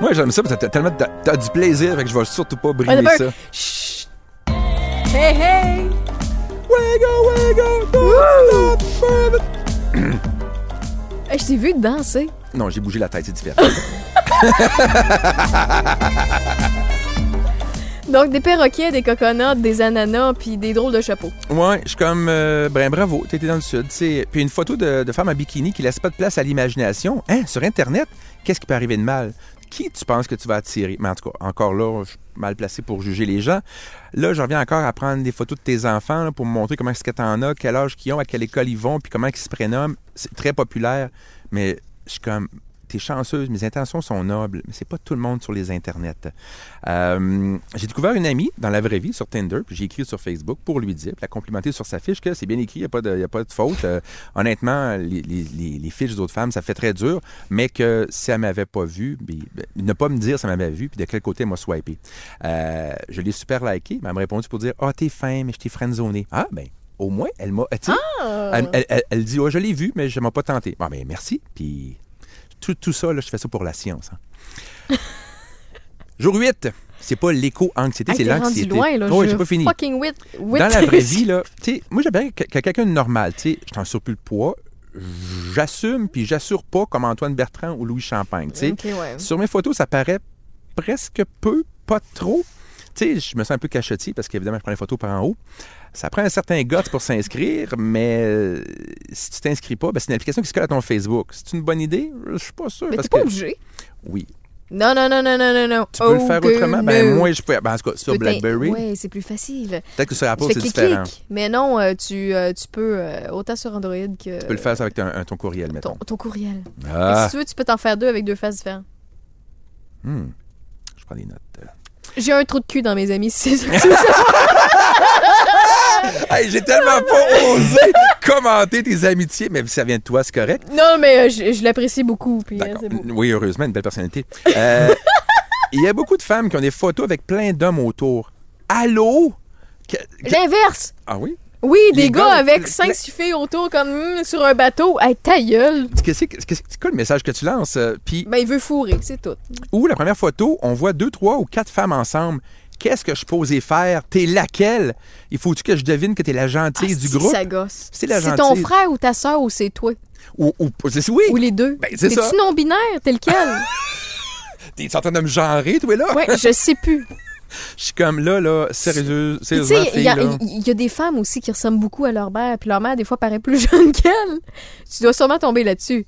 Moi, j'aime ça parce que t'as tellement t'as, t'as du plaisir, fait que je vais surtout pas d'abord- ça. Chut! Hey, hey! Hey, je t'ai vu danser. Non, j'ai bougé la tête, c'est différent. Donc, des perroquets, des coconuts, des ananas, puis des drôles de chapeaux. Ouais, je suis comme, euh, ben bravo, t'étais dans le sud. Puis une photo de, de femme en bikini qui laisse pas de place à l'imagination. Hein, sur Internet, qu'est-ce qui peut arriver de mal? Qui tu penses que tu vas attirer? Mais en tout cas, encore là, je suis mal placé pour juger les gens. Là, je reviens encore à prendre des photos de tes enfants pour me montrer comment est-ce que t'en as, quel âge qu'ils ont, à quelle école ils vont, puis comment ils se prénomment. C'est très populaire, mais je suis comme, t'es chanceuse, mes intentions sont nobles, mais c'est pas tout le monde sur les internets. Euh, j'ai découvert une amie dans la vraie vie sur Tinder, puis j'ai écrit sur Facebook pour lui dire, puis la complimenter sur sa fiche que c'est bien écrit, il n'y a, pas de- y a pas de faute. Euh, honnêtement, les, les- les- fiches d'autres femmes, ça fait très dur, mais que si elle m'avait pas vu, ben, ne pas me dire si elle m'avait vu, puis de quel côté elle m'a swipé. Euh, je l'ai super liké, mais elle m'a répondu pour dire Ah, t'es fin, mais je t'ai friendzoné. Ah, ben, au moins, elle m'a. sais, elle, elle- elle- dit, oh, je l'ai vu, mais je ne m'ai pas tenté. Bon, ben, merci. Puis tout, tout ça, là, je fais ça pour la science. hein. Jour 8, c'est pas l'éco-anxiété, Hey, c'est l'anxiété. loin, là. Oui, j'ai pas fini. Fucking Dans la vraie vie, là, tu sais, moi, j'aimerais que, que quelqu'un de normal, tu sais, je t'en surplus de poids, j'assume puis j'assure pas comme Antoine Bertrand ou Louis Champagne, tu sais. Ok, ouais. Sur mes photos, ça paraît presque peu, pas trop. Tu sais, je me sens un peu cachotier parce qu'évidemment, je prends les photos par en haut. Ça prend un certain guts pour s'inscrire, mais euh, si tu t'inscris pas, ben, c'est une application qui se colle à ton Facebook. C'est une bonne idée? Je suis pas sûr. Mais parce t'es pas que... obligé. Oui. Non, non, non, non, non, non, non. Tu peux le faire autrement? Ben, moi, je peux. Ben, en tout cas, sur BlackBerry, Ouais, c'est plus facile. peut-être que sur Apple, c'est différent. Mais non, euh, tu, euh, tu peux, autant sur Android que. Tu peux le faire avec ton, courriel, mettons. ton, ton courriel. Ah, Si tu veux, tu peux t'en faire deux avec deux faces différentes. hmm. Je prends des notes. J'ai un trou de cul dans mes amis, c'est ça. Hey, j'ai tellement pas osé commenter tes amitiés, mais ça vient de toi, c'est correct? non, mais euh, je, je l'apprécie beaucoup. Puis, beau. Oui, heureusement, une belle personnalité. Euh, Il y a beaucoup de femmes qui ont des photos avec plein d'hommes autour. Allô? L'inverse. Ah oui? Oui, des gars, gars, avec le- cinq, le- six filles autour comme hum, sur un bateau. Hey, ta gueule. C'est quoi le message que tu lances? Euh, Puis, Ben, il veut fourrer, c'est tout. ou la première photo, on voit deux, trois ou quatre femmes ensemble. Qu'est-ce que je posais faire? T'es laquelle? Il faut-tu que je devine que t'es la gentille Ah, du groupe? Ça gosse. C'est la C'est ton frère ou ta soeur ou c'est toi? Ou, ou- oui! Ou les deux? Ben, c'est ça. T'es-tu non-binaire? T'es lequel? T'es en train de me genrer, toi, là? ouais, je sais plus. Je suis comme là, là, sérieux, sérieusement, il y, a- y des femmes aussi qui ressemblent beaucoup à leur mère, puis leur mère, des fois, paraît plus jeune qu'elle. Tu dois sûrement tomber là-dessus.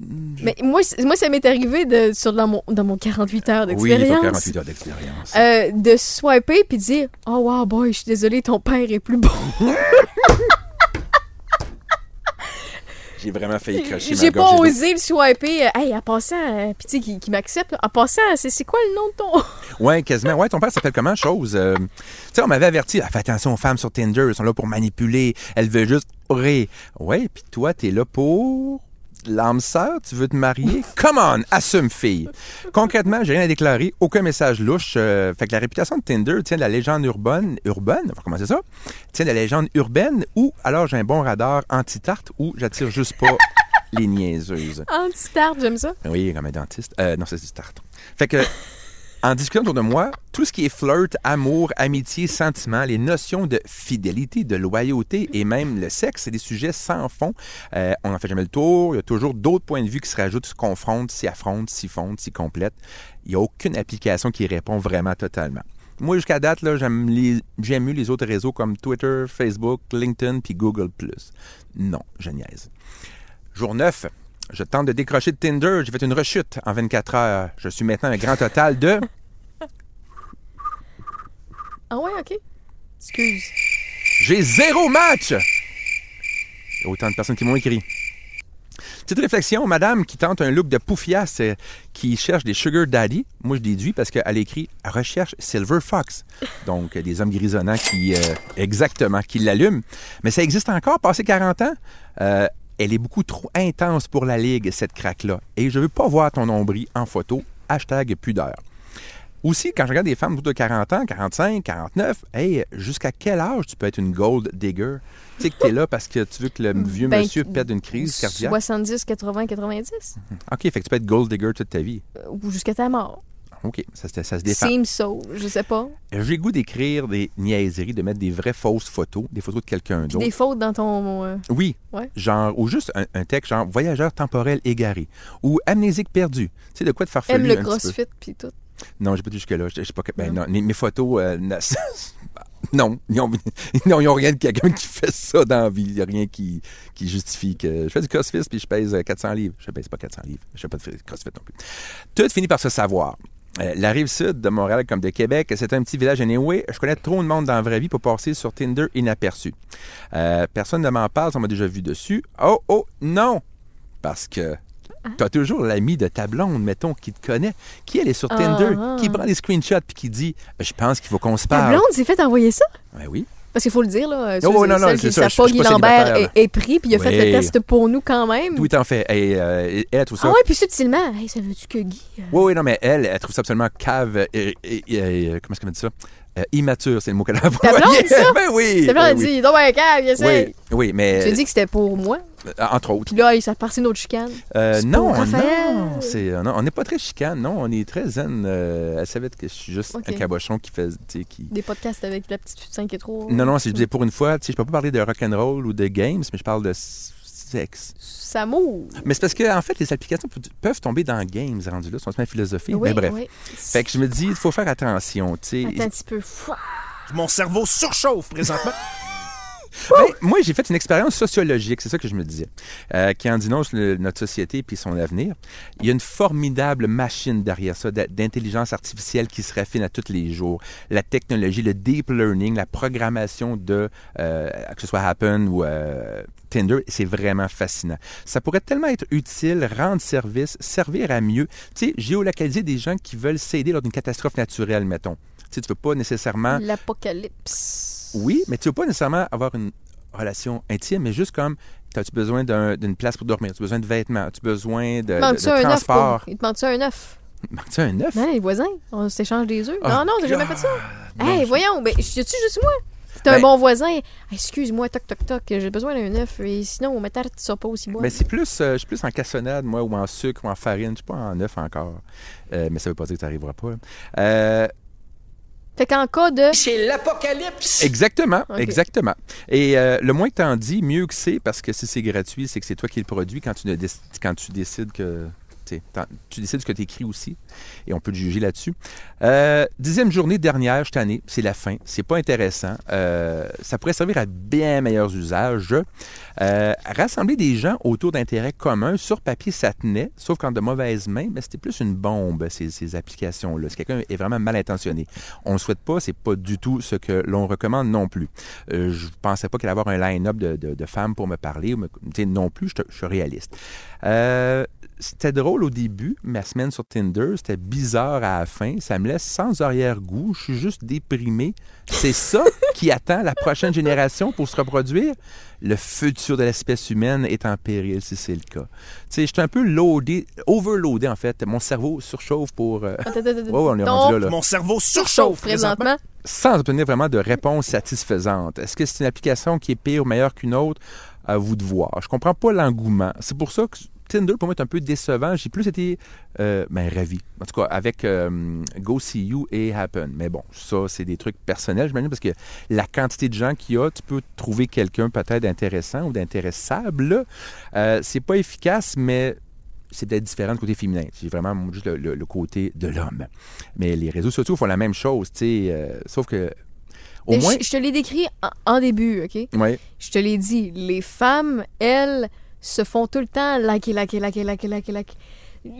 Mm, Mais moi, moi ça m'est arrivé de, sur, dans, mon, dans mon 48 heures Oui, d'expérience. t'as 48 heures d'expérience. euh, de swiper puis dire Oh wow boy, je suis désolée, ton père est plus beau. J'ai vraiment failli cracher J'ai pas osé le swiper. Hey, en passant, euh, puis tu sais, qui, qui m'accepte, en passant, c'est c'est quoi le nom de ton. Ouais, quasiment. Ouais, ton père s'appelle comment, chose? Euh, tu sais, on m'avait averti, ah, fais attention aux femmes sur Tinder, elles sont là pour manipuler, elles veulent juste rire. Ouais, puis toi, t'es là pour l'âme sœur, tu veux te marier? Come on, assume, fille. Concrètement, j'ai rien à déclarer, aucun message louche. euh, fait que la réputation de Tinder tient de la légende urbaine, urbaine, on va commencer ça, tient de la légende urbaine, ou alors j'ai un bon radar anti-tarte, ou j'attire juste pas les niaiseuses. Anti-start, j'aime ça. Oui, comme un dentiste. Euh, non, c'est du tarte. Fait que, en discutant autour de moi, tout ce qui est flirt, amour, amitié, sentiment, les notions de fidélité, de loyauté et même le sexe, c'est des sujets sans fond. Euh, on n'en fait jamais le tour. Il y a toujours d'autres points de vue qui se rajoutent, se confrontent, s'y affrontent, s'y fondent, s'y complètent. Il n'y a aucune application qui répond vraiment totalement. Moi, jusqu'à date, j'aime, mieux les autres réseaux comme Twitter, Facebook, LinkedIn puis Google+. Non, je niaise. Jour 9, je tente de décrocher de Tinder. J'ai fait une rechute en 24 heures. Je suis maintenant un grand total de... Ah ouais, ok. Excuse. J'ai zéro match! Il y a autant de personnes qui m'ont écrit. Petite réflexion, madame qui tente un look de poufiasse, euh, qui cherche des sugar daddy. Moi, je déduis parce qu'elle écrit « recherche Silver Fox ». Donc, euh, des hommes grisonnants qui, euh, exactement, qui l'allument. Mais ça existe encore, passé 40 ans. Elle est beaucoup trop intense pour la ligue, cette craque-là. Et je veux pas voir ton nombril en photo. Hashtag pudeur. Aussi, quand je regarde des femmes autour de 40 ans, 45, 49, hey, jusqu'à quel âge tu peux être une gold digger? Tu sais que t'es là parce que tu veux que le vieux Ben, monsieur pète une crise cardiaque. 70, 80, 90. OK, fait que tu peux être gold digger toute ta vie. Euh, Ou jusqu'à ta mort. OK, ça, se- ça se défend. Seems so. Je sais pas. J'ai le goût d'écrire des niaiseries, de mettre des vraies fausses photos, des photos de quelqu'un d'autre. des fautes dans ton. euh, Oui. Ouais. Genre, ou juste un, un texte genre voyageur temporel égaré ou amnésique perdu. Tu sais, de quoi de farfelu aime le un petit peu. crossfit, puis tout. Non, j'ai pas dit jusque-là. Je- je sais pas ben, non, mes, mes photos, euh, non, ils ont, non, ils ont rien de quelqu'un qui fait ça dans la vie. Il n'y a rien qui, qui justifie que je fais du crossfit puis je pèse euh, 400 livres. Je pèse pas 400 livres. Je fais pas de crossfit non plus. Tout finit par se savoir. Euh, la rive sud de Montréal comme de Québec, c'est un petit village anyway. Je connais trop de monde dans la vraie vie pour passer sur Tinder inaperçu. Euh, personne ne m'en parle, on m'a déjà vu dessus. Oh, oh, non! Parce que tu as toujours l'ami de ta blonde, mettons, qui te connaît, qui elle est sur Tinder, Ah. qui prend des screenshots puis qui dit Je pense qu'il faut qu'on se Ta parle. blonde s'est fait envoyer ça? Ben oui. Parce qu'il faut le dire, là. Oh, ceux- non, non, qui ça, savent pas, Guy Lambert est, est pris, puis il a fait le Oui. test pour nous quand même. Tout en fait. Et, euh, elle, trouve ça. Ah ouais, puis subtilement, hey, ça veut-tu que Guy... euh, Oui, oui, non, mais elle, elle trouve ça absolument cave. Et, et- et- euh, comment est-ce qu'elle dit ça? Euh, immature, c'est le mot qu'elle a employé. blonde, ça? ben oui. Ta blonde a ben oui. dit, donc, ben, cave, il essaie. Oui, oui, mais. Tu as dit que c'était pour moi. Euh, entre autres. Puis là, il s'est passé une autre chicane. Euh, non, Raphaël. non, c'est, euh, non, on n'est pas très chicane, non, on est très zen. euh, elle savait que je suis juste un cabochon qui fait, tu sais, qui... Des podcasts avec la petite 5 et 3. Non, non, c'est pour une fois, tu sais, je peux pas parler de rock and roll ou de games, mais je parle de s- sexe. Ça mouille. Mais c'est parce que en fait, les applications pe- peuvent tomber dans games rendus là, c'est ma philosophie. Oui, mais bref. oui. Fait que je me dis, il faut faire attention, tu sais. Attends un petit peu. Fouah. Mon cerveau surchauffe présentement. Ben, moi, j'ai fait une expérience sociologique, c'est ça que je me disais, euh, qui en dénonce notre société puis son avenir. Il y a une formidable machine derrière ça, d'intelligence artificielle qui se raffine à tous les jours. La technologie, le deep learning, la programmation de, euh, que ce soit Happen ou euh, Tinder, c'est vraiment fascinant. Ça pourrait tellement être utile, rendre service, servir à mieux. Tu sais, géolocaliser des gens qui veulent s'aider lors d'une catastrophe naturelle, mettons. Tu sais, tu veux pas nécessairement L'apocalypse. Oui, mais tu veux pas nécessairement avoir une relation intime, mais juste comme, as-tu besoin d'un- d'une place pour dormir? As-tu besoin de vêtements? As-tu besoin de, transport? pour... Il te manque-tu un œuf? Manque-tu un œuf? Non, les voisins, on s'échange des œufs. Oh, non, non, t'as jamais fait ça. Hey, voyons, ben, je tu juste moi? C'est un Ben- bon voisin. Excuse-moi, toc, toc, toc, j'ai besoin d'un œuf. Et sinon, ma tarte, tu sors pas aussi bon. Mais c'est plus, euh, je suis plus en cassonade, moi, ou en sucre, ou en farine. Je suis pas en œuf encore. Euh, mais ça veut pas dire que ça n'arrivera pas. Euh, Fait qu'en cas de. C'est l'apocalypse. Exactement, exactement. Et euh, le moins que tu en dis, mieux que c'est, parce que si c'est gratuit, c'est que c'est toi qui le produis quand tu, ne déc- quand tu décides que. Tu décides ce que tu écris aussi, et on peut te juger là-dessus. Euh, dixième journée dernière, je t'en ai, c'est la fin. C'est pas intéressant. Euh, ça pourrait servir à bien meilleurs usages. Euh, rassembler des gens autour d'intérêts communs, sur papier, ça tenait, sauf qu'en de mauvaises mains, mais c'était plus une bombe, ces, applications-là. Si quelqu'un est vraiment mal intentionné, on ne souhaite pas, c'est pas du tout ce que l'on recommande non plus. Euh, je pensais pas qu'il allait avoir un line-up de, femmes pour me parler, non plus, je, je suis réaliste. C'était drôle au début, ma semaine sur Tinder, c'était bizarre à la fin, ça me laisse sans arrière-goût, je suis juste déprimé. C'est ça qui attend la prochaine génération pour se reproduire? Le futur de l'espèce humaine est en péril si c'est le cas. Tu sais, je suis un peu loadé, overloadé en fait. Mon cerveau surchauffe pour... euh, Attends, attends, attends. Ouais, ouais, on est Ton rendu là, là Mon cerveau surchauffe surchauffe présentement. présentement. sans obtenir vraiment de réponse satisfaisante. Est-ce que c'est une application qui est pire ou meilleure qu'une autre? À vous de voir. Je comprends pas l'engouement. C'est pour ça que Tinder, pour moi, est un peu décevant. J'ai plus été euh, ben, ravi. En tout cas, avec euh, Go See You et Happen. Mais bon, ça, c'est des trucs personnels, j'imagine, parce que la quantité de gens qu'il y a, tu peux trouver quelqu'un peut-être d'intéressant ou d'intéressable. Euh, c'est pas efficace, mais c'est peut-être différent du côté féminin. C'est vraiment juste le, le- le côté de l'homme. Mais les réseaux sociaux font la même chose, tu sais. euh, sauf que, au moins. je, je te l'ai décrit en, en début, OK? Ouais. Je te l'ai dit. Les femmes, elles, se font tout le temps liker, liker, liker, liker, liker, liker.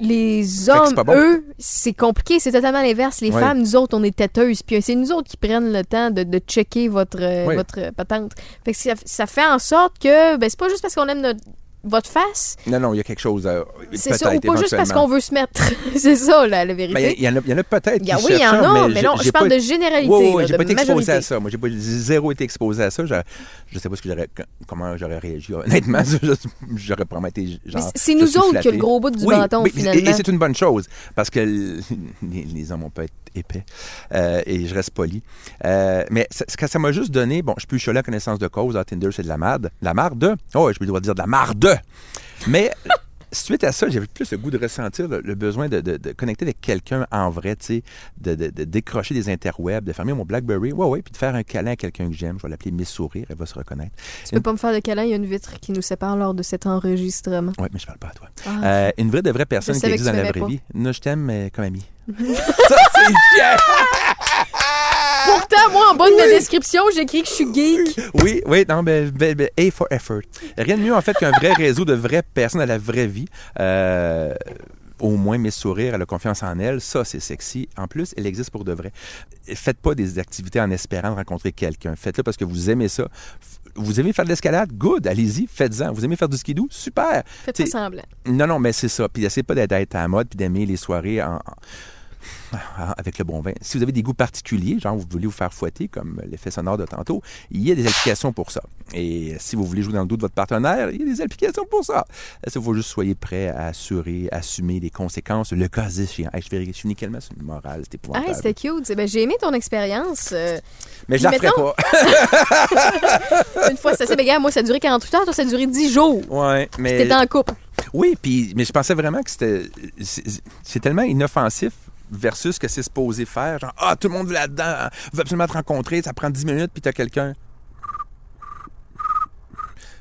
Les hommes, bon. eux, c'est compliqué, c'est totalement l'inverse. Les Ouais. femmes, nous autres, on est têteuses, puis c'est nous autres qui prennent le temps de, de checker votre, euh, Ouais. votre patente. Fait que ça, ça fait en sorte que, ben, c'est pas juste parce qu'on aime notre, votre face, Non, non, il y a quelque chose. euh, c'est ça, ou pas juste parce qu'on veut se mettre. c'est ça, la, la vérité. Ben, Il y, en a- il y en a peut-être qui a- oui, il y en a, mais non, je parle pas- de généralité, Oui, oui, là, j'ai pas été exposé à ça. Moi, j'ai pas zéro été exposé à ça. Je, je sais pas ce que j'aurais, comment j'aurais réagi. Honnêtement, j'aurais probablement été genre. c'est nous suis autres qui flatté. le gros bout du Oui, bâton, mais- et- finalement. Et, c'est une bonne chose parce que les, les hommes, on peut être épais euh, et je reste poli. Euh, mais ce que ça m'a juste donné, bon, je peux choler la connaissance de cause. Ah, Tinder, c'est de la marde. De La marde. Oh, je peux de dire de la marde. Mais suite à ça, j'avais plus le goût de ressentir le, le besoin de, de- de connecter avec quelqu'un en vrai, tu sais, de, décrocher des interwebs, de fermer mon BlackBerry, ouais, ouais, puis de faire un câlin à quelqu'un que j'aime. Je vais l'appeler Miss Sourire, elle va se reconnaître. Tu peux pas me faire de câlin, il y a une vitre qui nous sépare lors de cet enregistrement. Ouais, mais je parle pas à toi. Ah. Euh, une vraie de vraie personne qui existe dans la vraie vie. Non, je t'aime mais comme ami. ça, c'est chiant! Pourtant, moi, en bas de ma description, j'écris que je suis geek. Oui, oui, non, ben, ben, ben, A for effort. Rien de mieux, en fait, qu'un vrai réseau de vraies personnes à la vraie vie. Euh, au moins, mes sourires, elle a confiance en elle. Ça, c'est sexy. En plus, elle existe pour de vrai. Faites pas des activités en espérant de rencontrer quelqu'un. Faites-le parce que vous aimez ça. Vous aimez faire de l'escalade? Good, allez-y, faites-en. Vous aimez faire du skidoo? Super. Faites pas semblant. Non, non, mais c'est ça. Puis essayez pas d'être à la mode puis d'aimer les soirées en- avec le bon vin. Si vous avez des goûts particuliers, genre vous voulez vous faire fouetter, comme l'effet sonore de tantôt, il y a des applications pour ça. Et si vous voulez jouer dans le dos de votre partenaire, il y a des applications pour ça. Il faut juste soyez prêt à assurer, assumer les conséquences, le cas échéant. Hey, je, vais, je suis nickel sur une morale, c'était Ah, épouvantable. c'était cute. C'est- Ben, j'ai aimé ton expérience. euh, mais je la puis ferai mettons- pas. une fois, ça c'est ben, gars, moi, ça a duré 48 heures, toi, ça a duré 10 jours. ouais, mais... T'étais en couple. Oui, puis mais je pensais vraiment que c'était c'est tellement inoffensif versus que c'est supposé faire genre ah tout le monde veut là-dedans, veut absolument te rencontrer, ça prend 10 minutes puis t'as quelqu'un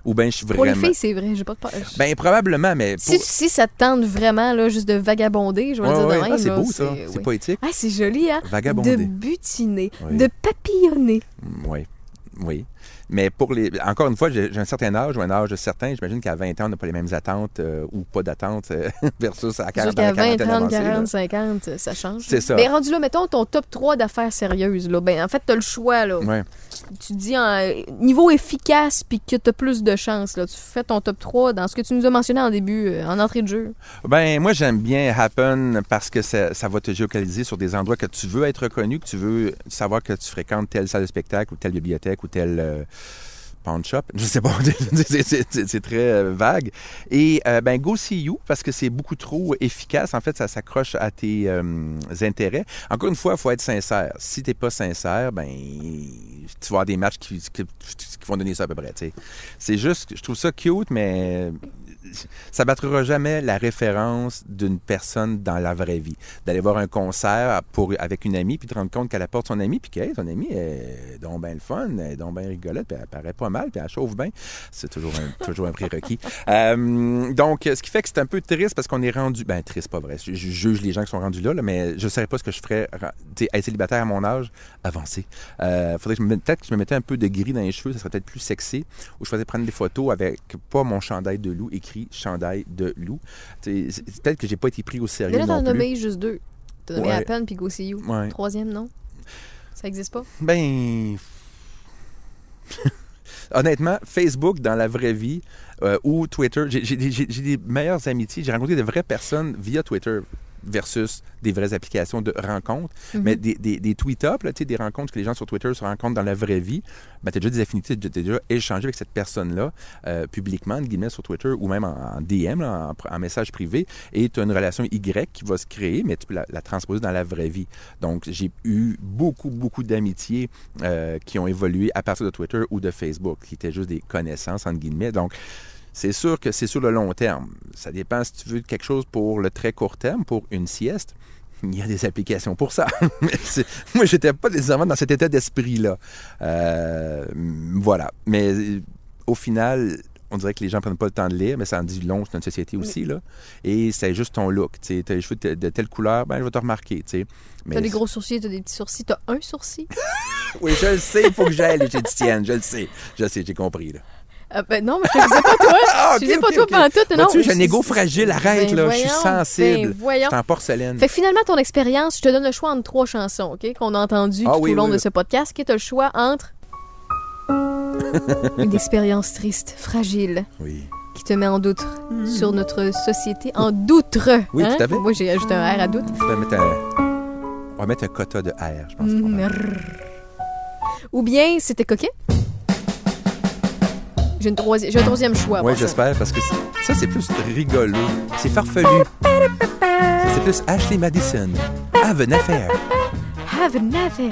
ou ben je suis Pour les vraiment filles, c'est vrai, j'ai pas de peur. ben probablement mais pour... Si, si ça te tente vraiment, là, juste de vagabonder, je vais Ouais, dire ouais. de. Ah, c'est beau ça, c'est oui. poétique. Ah, c'est joli, hein? Vagabonder. De butiner, Oui. de papillonner. Oui. Oui. Mais pour les. Encore une fois, j'ai un certain âge ou un âge certain. J'imagine qu'à 20 ans, on n'a pas les mêmes attentes euh, ou pas d'attentes euh, versus à 40 Jusqu'à dans la 20, quarantaine 30, avancée, là. 40, 50, ça change. C'est ça. Mais rendu là, mettons ton top 3 d'affaires sérieuses. Là. Ben, en fait, tu as le choix. Là. Ouais. Tu dis en niveau efficace puis que tu as plus de chance. Là. Tu fais ton top 3 dans ce que tu nous as mentionné en début, euh, en entrée de jeu. Ben, moi, j'aime bien Happen parce que ça, ça va te géocaliser sur des endroits que tu veux être reconnu, que tu veux savoir que tu fréquentes telle salle de spectacle ou telle bibliothèque ou telle euh, pawn shop. Je sais pas, c'est- très euh, vague. Et euh, ben, Go See You parce que c'est beaucoup trop efficace. En fait, ça s'accroche à tes euh, intérêts. Encore une fois, il faut être sincère. Si t'es pas sincère, ben, tu vas avoir des matchs qui, qui- vont donner ça à peu près. C'est juste, je trouve ça cute, mais ça battra jamais la référence d'une personne dans la vraie vie. D'aller voir un concert avec une amie, puis te rendre compte qu'elle apporte son ami, puis que hey, son ami est donc bien le fun, elle est donc bien rigolote, puis elle paraît pas mal, puis elle chauffe bien. C'est toujours un, toujours un prérequis. Euh, donc, ce qui fait que c'est un peu triste parce qu'on est rendu... Ben, triste, pas vrai. Je, juge les gens qui sont rendus là, mais je ne saurais pas ce que je ferais, ra- tu être célibataire à mon âge avancé. Euh, faudrait que je me peut-être que je me mettais un peu de gris dans les cheveux, ça serait peut-être plus sexy, ou je faisais prendre des photos avec pas mon chandail de loup écrit chandail de loup. Peut-être que j'ai pas été pris au sérieux Déjà, non t'en as nommé juste deux. T'as nommé Ouais. à peine puis Go See You. Ouais. Troisième, non? Ça existe pas? Ben. Honnêtement, Facebook dans la vraie vie euh, ou Twitter, j'ai des meilleures amitiés. J'ai rencontré de vraies personnes via Twitter versus des vraies applications de rencontres. Mhm. Mais des, des, des tweet-up, là, tu sais, des rencontres que les gens sur Twitter se rencontrent dans la vraie vie, ben, tu as déjà des affinités, tu as déjà échangé avec cette personne-là euh, publiquement, entre guillemets, sur Twitter ou même en, en DM, là, en, en message privé, et tu as une relation Y qui va se créer, mais tu peux la, la transposer dans la vraie vie. Donc, j'ai eu beaucoup, beaucoup d'amitiés euh, qui ont évolué à partir de Twitter ou de Facebook, qui étaient juste des connaissances, entre guillemets. Donc, c'est sûr que c'est sur le long terme. Ça dépend si tu veux quelque chose pour le très court terme, pour une sieste. Il y a des applications pour ça. Moi, j'étais pas nécessairement dans cet état d'esprit-là. Euh, voilà. Mais euh, au final, on dirait que les gens prennent pas le temps de lire, mais ça en dit long sur notre société aussi. Là. Et c'est juste ton look. Tu as les cheveux de, telle couleur, ben, je vais te remarquer. tu. Mais T'as des gros sourcils, t'as des petits sourcils. T'as un sourcil? Oui, je le sais, il faut que j'aille les Tienne, je le sais. Je le sais, j'ai compris. Là. Ah, ben non, mais je te disais pas toi. Ah, je te disais pas ok, toi ok. pendant tout. Non, Vois-tu, j'ai un je- égo fragile, arrête, Ben là, je suis voyons, sensible. ben voyons. Je suis en porcelaine. Fait que finalement, ton expérience, je te donne le choix entre trois chansons, OK, qu'on a entendues Ah tout oui, au long oui, de oui. ce podcast. OK, t'as le choix entre une expérience triste, fragile, Oui. qui te met en doute sur notre société. En doutre! Oui, hein? tout à fait. Moi, j'ai ajouté un R à doute. On va mettre un, on va mettre un quota de R, je pense. Mm, rrr. Ou bien, c'était coquet. J'ai, une troisi- j'ai un troisième choix. Oui, j'espère, parce que c'est- ça, c'est plus rigolo. C'est farfelu. Ça, C'est plus Ashley Madison. Have an affair. Have an affair.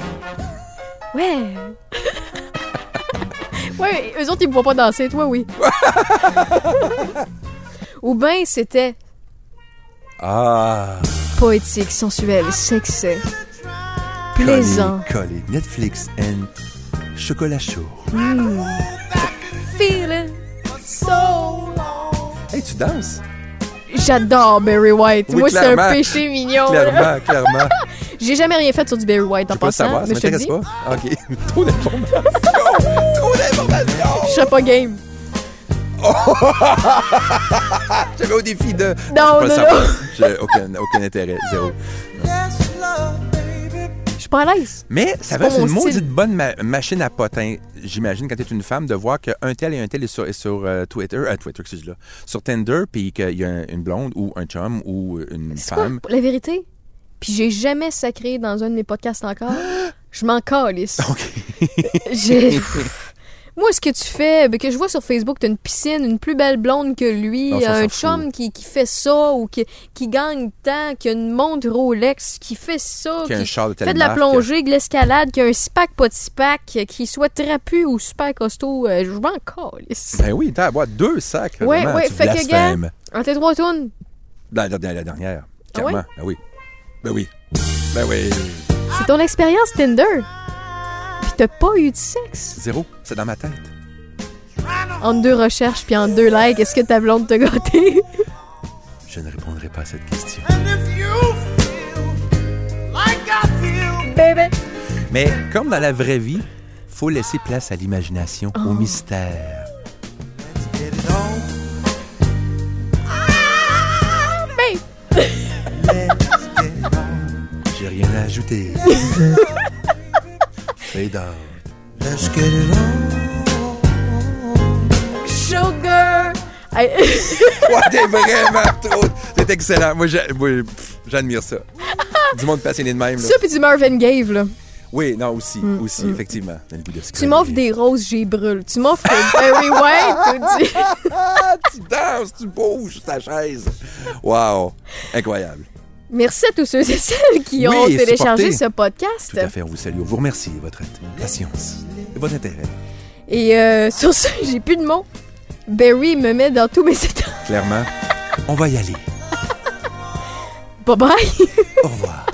Ouais. ouais, eux autres, ils me voient pas danser. Toi, oui. Ou bien c'était Ah. poétique, sensuel, sexy, plaisant. Collé, collé. Netflix and chocolat chaud. Feeling so Hey, tu danses? J'adore Barry White. Oui, Moi, c'est un péché mignon. Clairement, clairement. J'ai jamais rien fait sur du Barry White en passant, savoir, ça mais le m'intéresse pas. OK. Trop d'informations. Trop d'informations. Je serais pas game. J'avais au défi de. Non, non, non. J'ai aucun, aucun intérêt. Zéro. Je suis pas à l'aise. Mais ça va être une maudite bonne ma- machine à potin, j'imagine, quand tu es une femme, de voir qu'un tel et un tel est sur, est sur euh, Twitter, euh, Twitter, excuse-là, sur Tinder, puis qu'il y a un- une blonde ou un chum ou une C'est quoi femme. la vérité? Puis j'ai jamais sacré dans un de mes podcasts encore. Je m'en calisse. OK. J'ai- Moi, ce que tu fais, ben, que je vois sur Facebook, t'as une piscine, une plus belle blonde que lui, Non, un chum qui, qui fait ça ou qui, qui gagne tant, qui a une montre Rolex, qui fait ça, char de fait de la marque. plongée, de l'escalade, qui a un six-pack, pas de six-pack, qui soit trapu ou super costaud, euh, je m'en calisse. Ben oui, t'as à boire deux sacs. Ouais, vraiment, ouais, tu fait que, blasphèmes. En tes trois tunes, La, la- la dernière, Ah ouais? clairement. Ben oui. Ben oui. Ben oui. c'est ton expérience Tinder? T'as pas eu de sexe? Zéro, c'est dans ma tête. En deux recherches puis en deux likes, est-ce que ta blonde t'a gâté? Je ne répondrai pas à cette question. Baby! Mais comme dans la vraie vie, faut laisser place à l'imagination, Oh. au mystère. J'ai rien à ajouter. Fade out. Sugar! Hey, Ouais, t'es vraiment trop. T'es excellent. Moi, j'admire ça. Du monde passionné de même. Là. ça puis du Marvin Gaye, là. Oui, non, aussi, aussi, effectivement. Dans le goût de se Mm, Tu coller. m'offres des roses, j'y brûle. Tu m'offres Barry White, tu dis- tu danses, tu bouges ta chaise. Wow. Incroyable. Merci à tous ceux et celles qui Oui, ont téléchargé ce podcast. Tout à fait, on vous salue. On vous remercie de votre patience et votre intérêt. Et euh, sur ce, j'ai plus de mots. Barry me met dans tous mes états. Clairement, on va y aller. Bye bye! Au revoir.